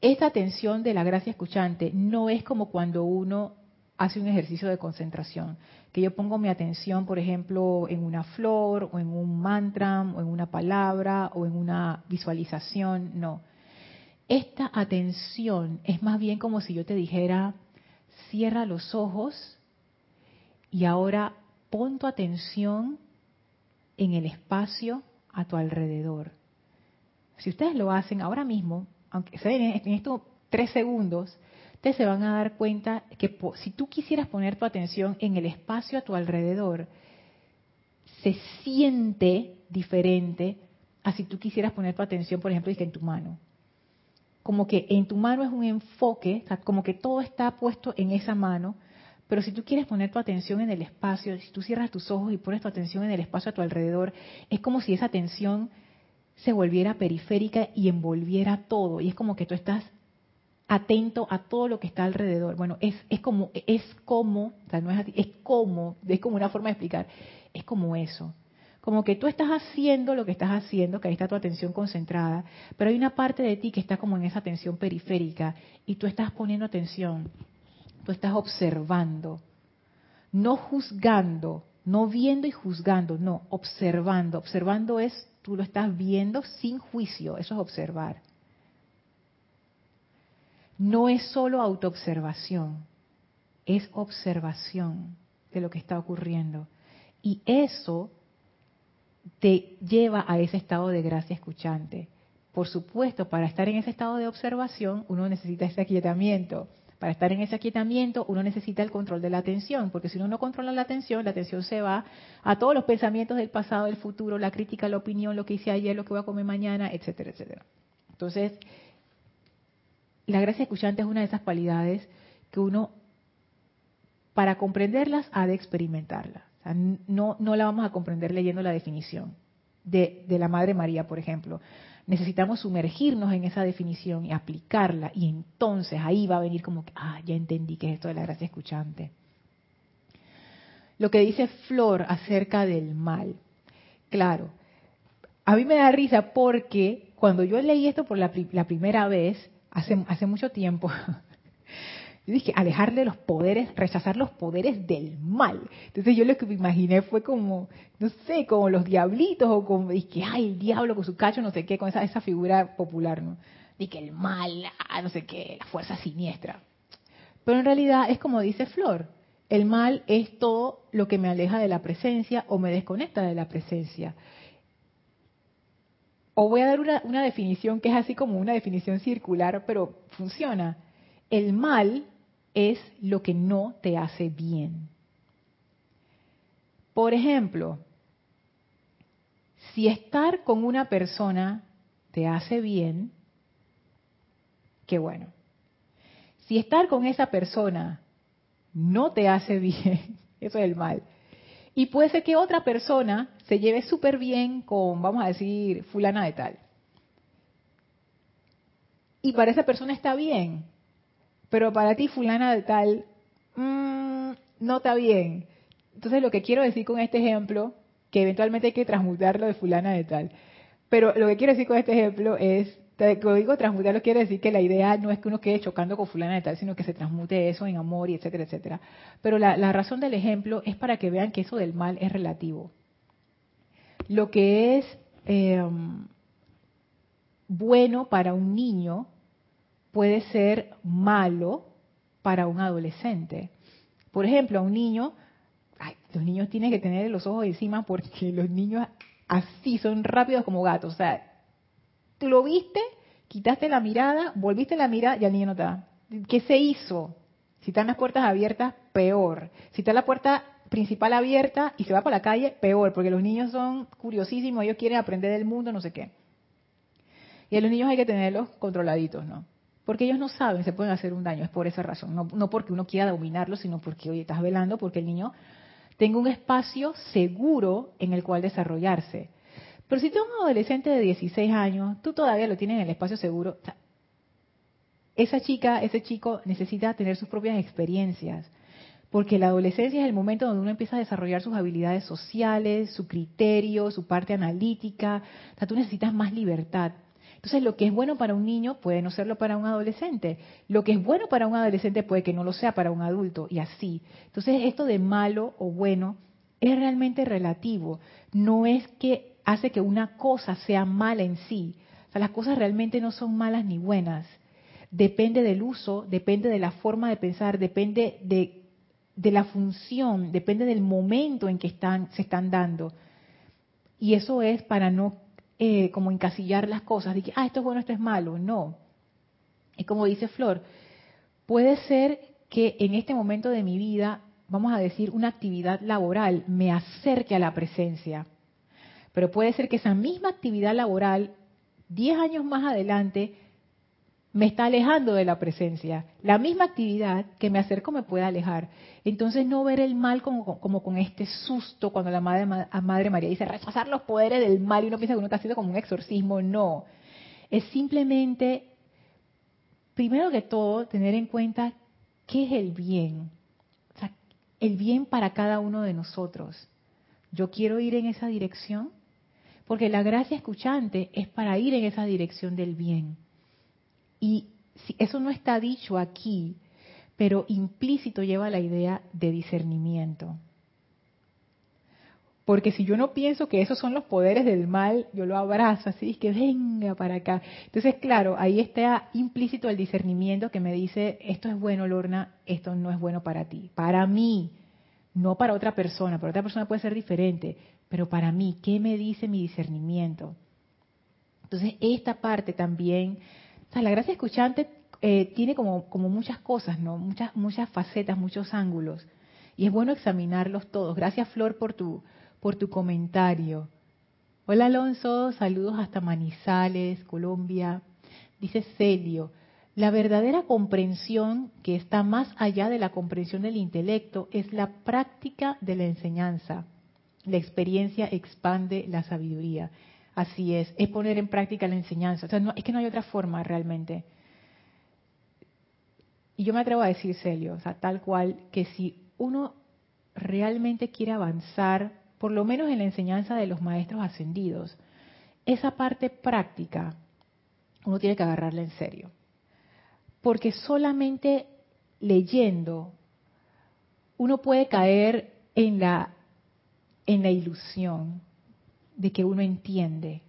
esta atención de la gracia escuchante no es como cuando uno hace un ejercicio de concentración, que yo pongo mi atención, por ejemplo, en una flor o en un mantra o en una palabra o en una visualización, no. Esta atención es más bien como si yo te dijera, cierra los ojos y ahora pon tu atención en el espacio a tu alrededor. Si ustedes lo hacen ahora mismo, aunque sea en estos tres segundos, ustedes se van a dar cuenta que si tú quisieras poner tu atención en el espacio a tu alrededor, se siente diferente a si tú quisieras poner tu atención, por ejemplo, en tu mano. Como que en tu mano es un enfoque, como que todo está puesto en esa mano, pero si tú quieres poner tu atención en el espacio, si tú cierras tus ojos y pones tu atención en el espacio a tu alrededor, es como si esa atención se volviera periférica y envolviera todo. Y es como que tú estás atento a todo lo que está alrededor. Bueno, es, es como, es como, o sea, no es así, es como, es como una forma de explicar, es como eso. Como que tú estás haciendo lo que estás haciendo, que ahí está tu atención concentrada, pero hay una parte de ti que está como en esa atención periférica y tú estás poniendo atención tú estás observando, no juzgando, no viendo y juzgando, no, observando. Observando es, tú lo estás viendo sin juicio, eso es observar. no es solo autoobservación, es observación de lo que está ocurriendo. Y eso te lleva a ese estado de gracia escuchante. Por supuesto, para estar en ese estado de observación, uno necesita ese aquietamiento. Para estar en ese aquietamiento, uno necesita el control de la atención, porque si uno no controla la atención, la atención se va a todos los pensamientos del pasado, del futuro, la crítica, la opinión, lo que hice ayer, lo que voy a comer mañana, etcétera, etcétera. Entonces, la gracia escuchante es una de esas cualidades que uno, para comprenderlas, ha de experimentarlas. no, no la vamos a comprender leyendo la definición de, de la Madre María, por ejemplo necesitamos sumergirnos en esa definición y aplicarla y entonces ahí va a venir como que, ah, ya entendí que es esto de la gracia escuchante. Lo que dice Flor acerca del mal. Claro, a mí me da risa porque cuando yo leí esto por la, primera vez, hace mucho tiempo, yo dije, alejarle los poderes, rechazar los poderes del mal. Entonces yo lo que me imaginé fue como, no sé, como los diablitos o como, dije, ay, el diablo con su cacho, no sé qué, con esa, esa figura popular, ¿no? De que el mal, ah, no sé qué, la fuerza siniestra. Pero en realidad es como dice Flor, el mal es todo lo que me aleja de la presencia o me desconecta de la presencia. O voy a dar una, una definición que es así como una definición circular, pero funciona. El mal es lo que no te hace bien. Por ejemplo, si estar con una persona te hace bien, qué bueno. Si estar con esa persona no te hace bien, eso es el mal. Y puede ser que otra persona se lleve súper bien con, vamos a decir, fulana de tal. Y para esa persona está bien, pero para ti fulana de tal, mmm, no está bien. Entonces lo que quiero decir con este ejemplo, que eventualmente hay que transmutarlo de fulana de tal, pero lo que quiero decir con este ejemplo es, cuando digo transmutarlo quiere decir que la idea no es que uno quede chocando con fulana de tal, sino que se transmute eso en amor y etcétera, etcétera. Pero la, razón del ejemplo es para que vean que eso del mal es relativo. Lo que es eh, bueno para un niño puede ser malo para un adolescente. Por ejemplo, a un niño, los niños tienen que tener los ojos encima porque los niños así son rápidos como gatos. O sea, tú lo viste, quitaste la mirada, volviste la mirada y el niño no está. ¿Qué se hizo? Si están las puertas abiertas, peor. Si está la puerta principal abierta y se va por la calle, peor, porque los niños son curiosísimos, ellos quieren aprender del mundo, no sé qué. Y a los niños hay que tenerlos controladitos, ¿no? Porque ellos no saben, se pueden hacer un daño, es por esa razón. No, porque uno quiera dominarlo, sino porque, oye, estás velando porque el niño tenga un espacio seguro en el cual desarrollarse. Pero si tú eres un adolescente de 16 años, tú todavía lo tienes en el espacio seguro. esa chica, ese chico necesita tener sus propias experiencias. Porque la adolescencia es el momento donde uno empieza a desarrollar sus habilidades sociales, su criterio, su parte analítica. O sea, tú necesitas más libertad. Entonces, lo que es bueno para un niño puede no serlo para un adolescente. Lo que es bueno para un adolescente puede que no lo sea para un adulto y así. Entonces, esto de malo o bueno es realmente relativo. No es que hace que una cosa sea mala en sí. O sea, las cosas realmente no son malas ni buenas. Depende del uso, depende de la forma de pensar, depende de, la función, depende del momento en que están, se están dando. Y eso es para no eh, como encasillar las cosas, de que, ah, esto es bueno, esto es malo. No. Es como dice Flor, puede ser que en este momento de mi vida, vamos a decir, una actividad laboral me acerque a la presencia. Pero puede ser que esa misma actividad laboral, 10 años más adelante, me está alejando de la presencia. La misma actividad que me acerco me puede alejar. Entonces no ver el mal como, con este susto cuando la madre, madre María dice rechazar los poderes del mal y uno piensa que uno está haciendo como un exorcismo. No. Es simplemente, primero que todo, tener en cuenta qué es el bien. El bien para cada uno de nosotros. Yo quiero ir en esa dirección porque la gracia escuchante es para ir en esa dirección del bien. Y eso no está dicho aquí, pero implícito lleva la idea de discernimiento. Porque si yo no pienso que esos son los poderes del mal, yo lo abrazo así, es que venga para acá. Entonces, claro, ahí está implícito el discernimiento que me dice, esto es bueno, Lorna, esto no es bueno para ti. Para mí, no para otra persona, para otra persona puede ser diferente, pero para mí, ¿qué me dice mi discernimiento? Entonces, esta parte también, o sea, la gracia escuchante eh, tiene como, como muchas cosas, ¿no? Muchas, muchas facetas, muchos ángulos. Y es bueno examinarlos todos. Gracias, Flor, por tu, por tu comentario. Hola, Alonso. Saludos hasta Manizales, Colombia. Dice Celio, la verdadera comprensión que está más allá de la comprensión del intelecto es la práctica de la enseñanza. La experiencia expande la sabiduría. Así es, es poner en práctica la enseñanza. O sea, no, es que no hay otra forma realmente. Y yo me atrevo a decir, Celio, o sea, tal cual, que si uno realmente quiere avanzar, por lo menos en la enseñanza de los maestros ascendidos, esa parte práctica uno tiene que agarrarla en serio. Porque solamente leyendo uno puede caer en la, en la ilusión de que uno entiende,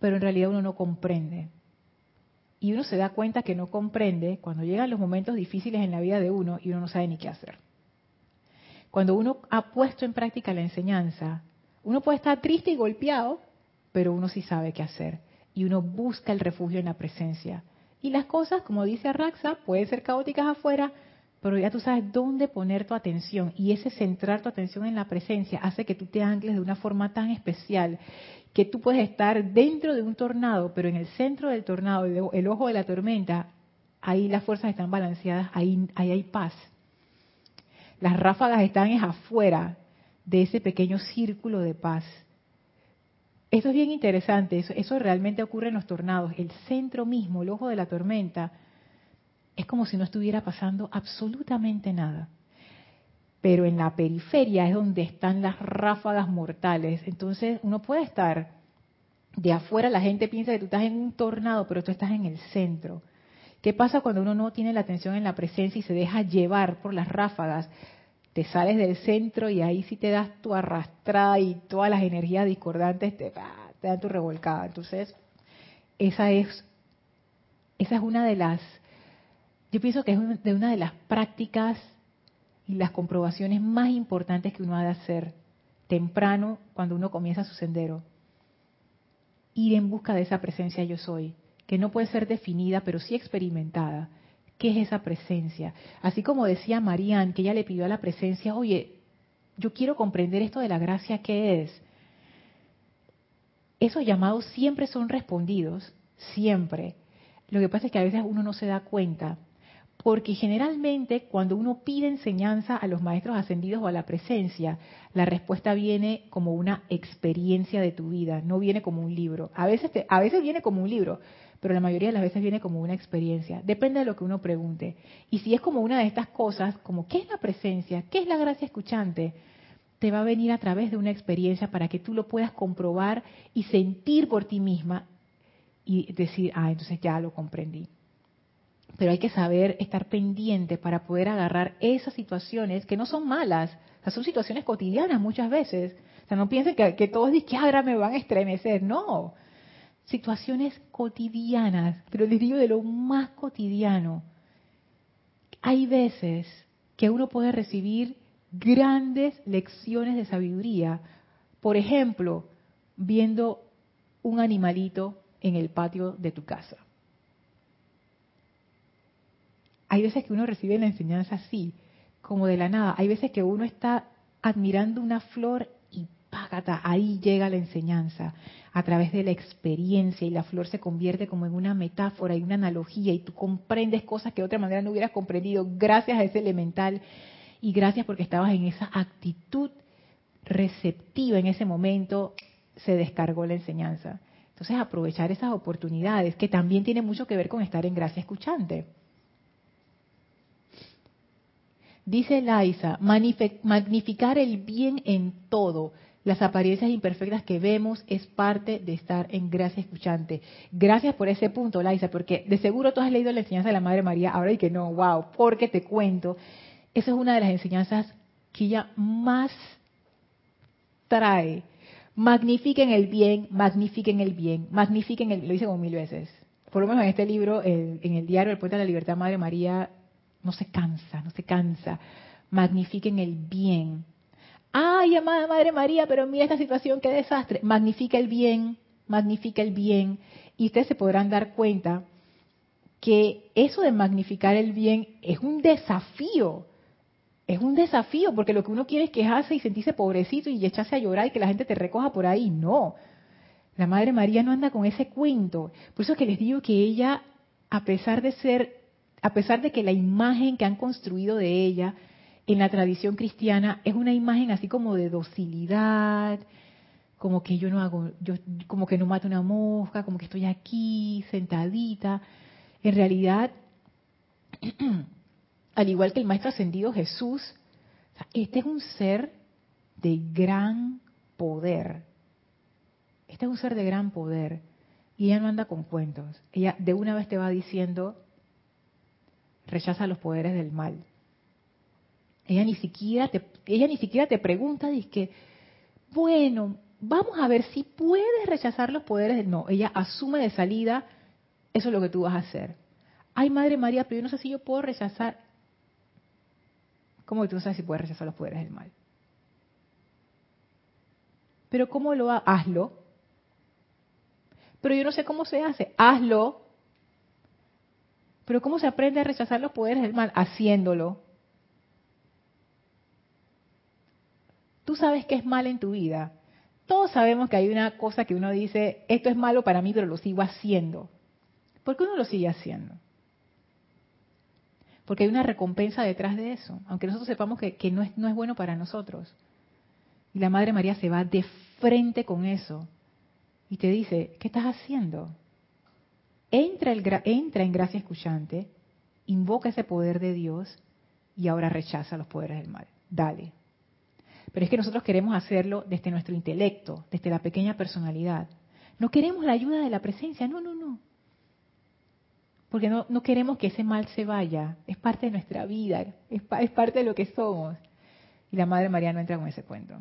pero en realidad uno no comprende. Y uno se da cuenta que no comprende cuando llegan los momentos difíciles en la vida de uno y uno no sabe ni qué hacer. Cuando uno ha puesto en práctica la enseñanza, uno puede estar triste y golpeado, pero uno sí sabe qué hacer. Y uno busca el refugio en la presencia. Y las cosas, como dice Arraxa, pueden ser caóticas afuera, pero ya tú sabes dónde poner tu atención. Y ese centrar tu atención en la presencia hace que tú te ancles de una forma tan especial que tú puedes estar dentro de un tornado, pero en el centro del tornado, el ojo de la tormenta, ahí las fuerzas están balanceadas, ahí, ahí hay paz. Las ráfagas están afuera de ese pequeño círculo de paz. Esto es bien interesante, eso, eso realmente ocurre en los tornados. El centro mismo, el ojo de la tormenta, es como si no estuviera pasando absolutamente nada pero en la periferia es donde están las ráfagas mortales. Entonces uno puede estar de afuera, la gente piensa que tú estás en un tornado, pero tú estás en el centro. ¿Qué pasa cuando uno no tiene la atención en la presencia y se deja llevar por las ráfagas? Te sales del centro y ahí sí te das tu arrastrada y todas las energías discordantes te, te dan tu revolcada. Entonces, esa es, esa es una de las, yo pienso que es de una de las prácticas y las comprobaciones más importantes que uno ha de hacer temprano cuando uno comienza su sendero. Ir en busca de esa presencia yo soy, que no puede ser definida, pero sí experimentada. ¿Qué es esa presencia? Así como decía Marían, que ella le pidió a la presencia, oye, yo quiero comprender esto de la gracia, ¿qué es? Esos llamados siempre son respondidos, siempre. Lo que pasa es que a veces uno no se da cuenta porque generalmente cuando uno pide enseñanza a los maestros ascendidos o a la presencia, la respuesta viene como una experiencia de tu vida, no viene como un libro. A veces, a veces viene como un libro, pero la mayoría de las veces viene como una experiencia. Depende de lo que uno pregunte. Y si es como una de estas cosas, como ¿qué es la presencia? ¿Qué es la gracia escuchante? Te va a venir a través de una experiencia para que tú lo puedas comprobar y sentir por ti misma y decir, ah, entonces ya lo comprendí pero hay que saber estar pendiente para poder agarrar esas situaciones que no son malas, son situaciones cotidianas muchas veces. O sea, no piensen que, todos dicen que ahora me van a estremecer, no. Situaciones cotidianas, pero les digo de lo más cotidiano. Hay veces que uno puede recibir grandes lecciones de sabiduría. Por ejemplo, viendo un animalito en el patio de tu casa hay veces que uno recibe la enseñanza así, como de la nada. Hay veces que uno está admirando una flor y págata, ahí llega la enseñanza a través de la experiencia y la flor se convierte como en una metáfora y una analogía y tú comprendes cosas que de otra manera no hubieras comprendido gracias a ese elemental y gracias porque estabas en esa actitud receptiva en ese momento, se descargó la enseñanza. Entonces aprovechar esas oportunidades que también tiene mucho que ver con estar en gracia escuchante. Dice Laisa, magnificar el bien en todo. Las apariencias imperfectas que vemos es parte de estar en gracia escuchante. Gracias por ese punto, Laisa, porque de seguro tú has leído la enseñanza de la Madre María ahora y que no, wow, porque te cuento. Esa es una de las enseñanzas que ella más trae. Magnifiquen el bien, magnifiquen el bien, magnifiquen el... Lo dice como mil veces. Por lo menos en este libro, en el diario El Puente de la Libertad, Madre María no se cansa, no se cansa. Magnifiquen el bien. Ay, amada Madre María, pero mira esta situación, qué desastre. Magnifica el bien, magnifica el bien. Y ustedes se podrán dar cuenta que eso de magnificar el bien es un desafío. Es un desafío, porque lo que uno quiere es quejarse y sentirse pobrecito y echarse a llorar y que la gente te recoja por ahí. No. La Madre María no anda con ese cuento. Por eso es que les digo que ella, a pesar de ser, a pesar de que la imagen que han construido de ella en la tradición cristiana es una imagen así como de docilidad, como que yo no hago, yo como que no mato una mosca, como que estoy aquí sentadita. En realidad, al igual que el Maestro Ascendido Jesús, este es un ser de gran poder. Este es un ser de gran poder. Y ella no anda con cuentos. Ella de una vez te va diciendo, rechaza los poderes del mal. Ella ni siquiera te, ella ni siquiera te pregunta, dice, bueno, vamos a ver si puedes rechazar los poderes del no. Ella asume de salida, eso es lo que tú vas a hacer. Ay, Madre María, pero yo no sé si yo puedo rechazar. ¿Cómo que tú no sabes si puedes rechazar los poderes del mal? Pero ¿cómo lo hazlo? Pero yo no sé cómo se hace. Hazlo. Pero ¿cómo se aprende a rechazar los poderes del mal? Haciéndolo. Tú sabes que es mal en tu vida. Todos sabemos que hay una cosa que uno dice, esto es malo para mí, pero lo sigo haciendo. ¿Por qué uno lo sigue haciendo? Porque hay una recompensa detrás de eso, aunque nosotros sepamos que, no, es, no es bueno para nosotros. Y la Madre María se va de frente con eso y te dice, ¿qué estás haciendo? Entra, en gracia escuchante, invoca ese poder de Dios y ahora rechaza los poderes del mal. Dale. Pero es que nosotros queremos hacerlo desde nuestro intelecto, desde la pequeña personalidad. No queremos la ayuda de la presencia, no, no, no. Porque no, queremos que ese mal se vaya, es parte de nuestra vida, es, parte de lo que somos. Y la Madre María no entra con ese cuento.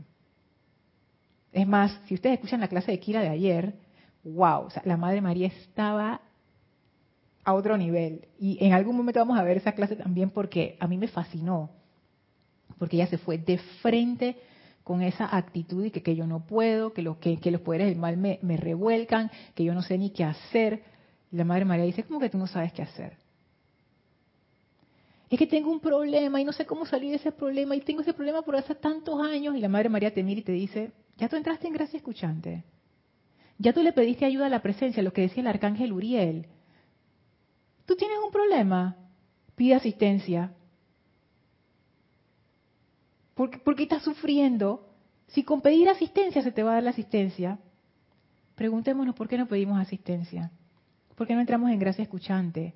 Es más, si ustedes escuchan la clase de Kira de ayer, wow, la Madre María estaba a otro nivel. Y en algún momento vamos a ver esa clase también porque a mí me fascinó porque ella se fue de frente con esa actitud y que, que yo no puedo, que, lo, que, los poderes del mal me, me, revuelcan, que yo no sé ni qué hacer. La Madre María dice, ¿cómo que tú no sabes qué hacer? Es que tengo un problema y no sé cómo salir de ese problema y tengo ese problema por hace tantos años. Y la Madre María te mira y te dice, ya tú entraste en gracia escuchante. Ya tú le pediste ayuda a la presencia, lo que decía el arcángel Uriel. Tú tienes un problema, pide asistencia. ¿Por, qué estás sufriendo? Si con pedir asistencia se te va a dar la asistencia, preguntémonos por qué no pedimos asistencia. ¿Por qué no entramos en gracia escuchante?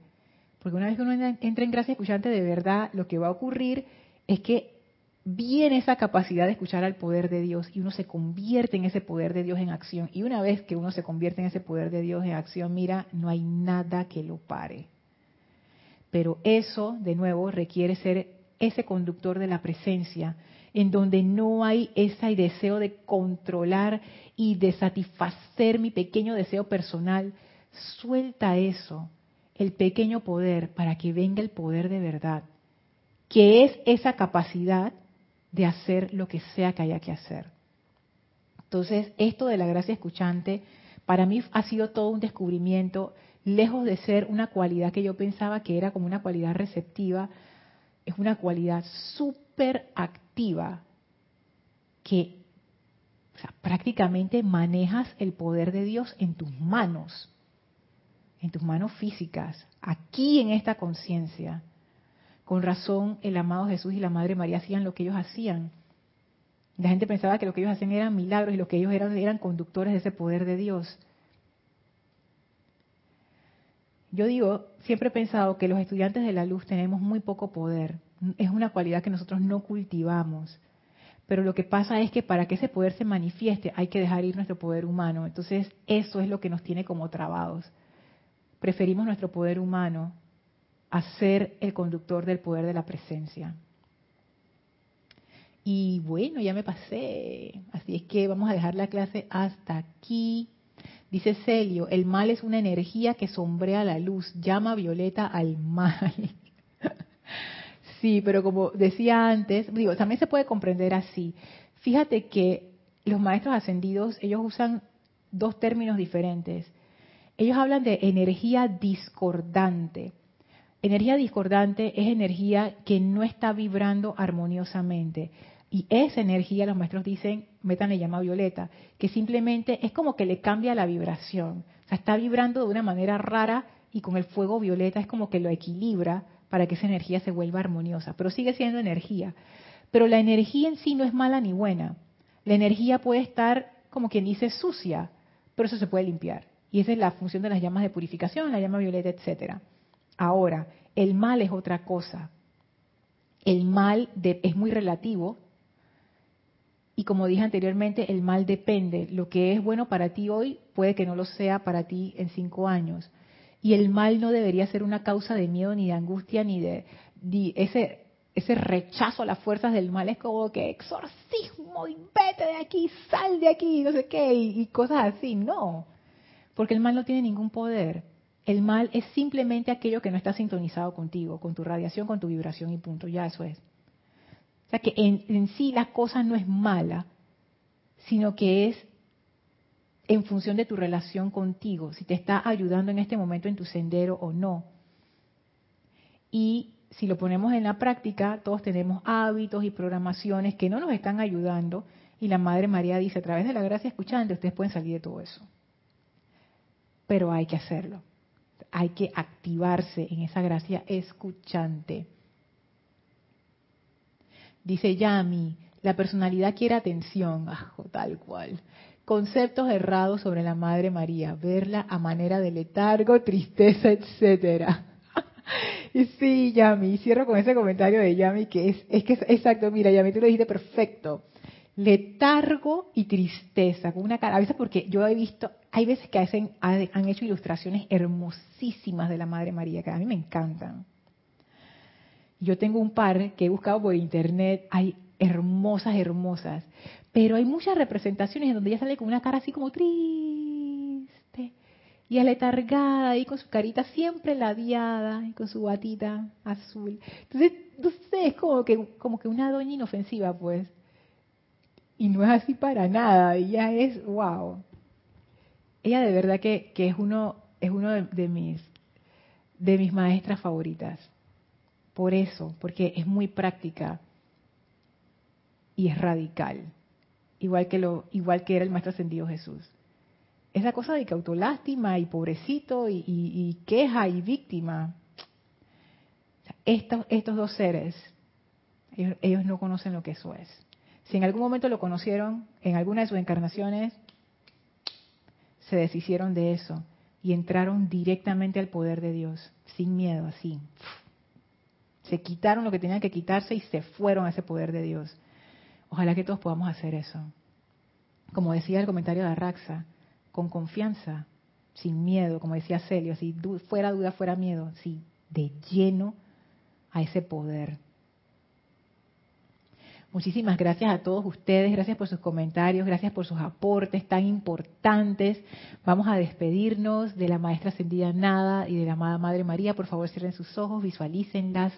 Porque una vez que uno entra en gracia escuchante, de verdad lo que va a ocurrir es que viene esa capacidad de escuchar al poder de Dios y uno se convierte en ese poder de Dios en acción. Y una vez que uno se convierte en ese poder de Dios en acción, mira, no hay nada que lo pare. Pero eso, de nuevo, requiere ser ese conductor de la presencia, en donde no hay ese deseo de controlar y de satisfacer mi pequeño deseo personal. Suelta eso, el pequeño poder, para que venga el poder de verdad, que es esa capacidad de hacer lo que sea que haya que hacer. Entonces, esto de la gracia escuchante, para mí ha sido todo un descubrimiento, lejos de ser una cualidad que yo pensaba que era como una cualidad receptiva, es una cualidad súper activa que prácticamente manejas el poder de Dios en tus manos, en tus manos físicas, aquí en esta conciencia. Con razón el amado Jesús y la Madre María hacían lo que ellos hacían. La gente pensaba que lo que ellos hacían eran milagros y lo que ellos eran eran conductores de ese poder de Dios. Yo digo, siempre he pensado que los estudiantes de la luz tenemos muy poco poder. Es una cualidad que nosotros no cultivamos. Pero lo que pasa es que para que ese poder se manifieste hay que dejar ir nuestro poder humano. Entonces eso es lo que nos tiene como trabados. Preferimos nuestro poder humano a ser el conductor del poder de la presencia. Y bueno, ya me pasé. Así es que vamos a dejar la clase hasta aquí. Dice Celio, el mal es una energía que sombrea la luz, llama violeta al mal. sí, pero como decía antes, digo, también se puede comprender así. Fíjate que los maestros ascendidos, ellos usan dos términos diferentes. Ellos hablan de energía discordante. Energía discordante es energía que no está vibrando armoniosamente. Y esa energía, los maestros dicen, metan le llama violeta, que simplemente es como que le cambia la vibración. O sea, está vibrando de una manera rara y con el fuego violeta es como que lo equilibra para que esa energía se vuelva armoniosa. Pero sigue siendo energía. Pero la energía en sí no es mala ni buena. La energía puede estar, como quien dice, sucia, pero eso se puede limpiar. Y esa es la función de las llamas de purificación, la llama violeta, etcétera. Ahora, el mal es otra cosa. El mal es muy relativo, y como dije anteriormente, el mal depende. Lo que es bueno para ti hoy puede que no lo sea para ti en cinco años. Y el mal no debería ser una causa de miedo, ni de angustia, ni de, ese, ese rechazo a las fuerzas del mal. Es como que exorcismo y vete de aquí, sal de aquí, no sé qué, y, y cosas así. No, porque el mal no tiene ningún poder. El mal es simplemente aquello que no está sintonizado contigo, con tu radiación, con tu vibración y punto. Ya eso es. O sea que en, sí la cosa no es mala, sino que es en función de tu relación contigo, si te está ayudando en este momento en tu sendero o no. Y si lo ponemos en la práctica, todos tenemos hábitos y programaciones que no nos están ayudando y la Madre María dice, a través de la gracia escuchante, ustedes pueden salir de todo eso. Pero hay que hacerlo. Hay que activarse en esa gracia escuchante. Dice Yami, la personalidad quiere atención, tal cual. Conceptos errados sobre la Madre María, verla a manera de letargo, tristeza, etcétera. y sí, Yami, cierro con ese comentario de Yami que es, es que es exacto, mira, Yami, tú lo dijiste perfecto. Letargo y tristeza, con una cara, a veces porque yo he visto, hay veces que hacen, han hecho ilustraciones hermosísimas de la Madre María, que a mí me encantan yo tengo un par que he buscado por internet, hay hermosas, hermosas, pero hay muchas representaciones en donde ella sale con una cara así como triste y aletargada y con su carita siempre ladeada y con su batita azul. Entonces, no sé, es como que, como que una doña inofensiva, pues. Y no es así para nada, ella es, wow. Ella de verdad que, que es uno, es uno de mis, de mis maestras favoritas por eso, porque es muy práctica y es radical, igual que lo, igual que era el maestro ascendido Jesús. Esa cosa de que autolástima y pobrecito y, queja y víctima. Estos, estos dos seres, ellos, ellos no conocen lo que eso es. Si en algún momento lo conocieron, en alguna de sus encarnaciones, se deshicieron de eso y entraron directamente al poder de Dios, sin miedo, así se quitaron lo que tenían que quitarse y se fueron a ese poder de Dios. Ojalá que todos podamos hacer eso. Como decía el comentario de Arraxa, con confianza, sin miedo, como decía Celio, si fuera duda, fuera miedo, sí, de lleno a ese poder. Muchísimas gracias a todos ustedes, gracias por sus comentarios, gracias por sus aportes tan importantes. Vamos a despedirnos de la maestra ascendida Nada y de la amada Madre María. Por favor, cierren sus ojos, visualícenlas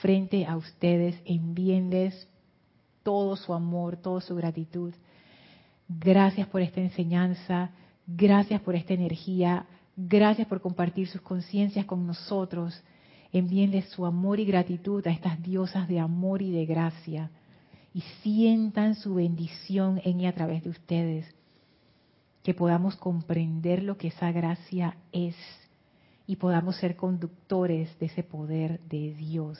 frente a ustedes, envíenles todo su amor, toda su gratitud. Gracias por esta enseñanza, gracias por esta energía, gracias por compartir sus conciencias con nosotros. Envíenles su amor y gratitud a estas diosas de amor y de gracia y sientan su bendición en y a través de ustedes. Que podamos comprender lo que esa gracia es y podamos ser conductores de ese poder de Dios.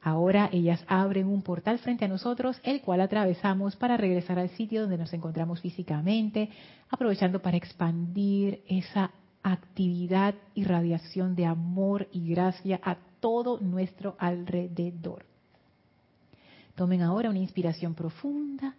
Ahora ellas abren un portal frente a nosotros, el cual atravesamos para regresar al sitio donde nos encontramos físicamente, aprovechando para expandir esa actividad y radiación de amor y gracia a todo nuestro alrededor. Tomen ahora una inspiración profunda,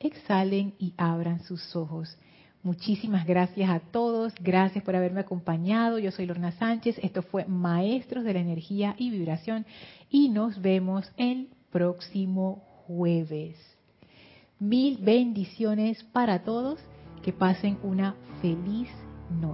exhalen y abran sus ojos. Muchísimas gracias a todos, gracias por haberme acompañado. Yo soy Lorna Sánchez, esto fue Maestros de la Energía y Vibración y nos vemos el próximo jueves. Mil bendiciones para todos. Que pasen una feliz noche.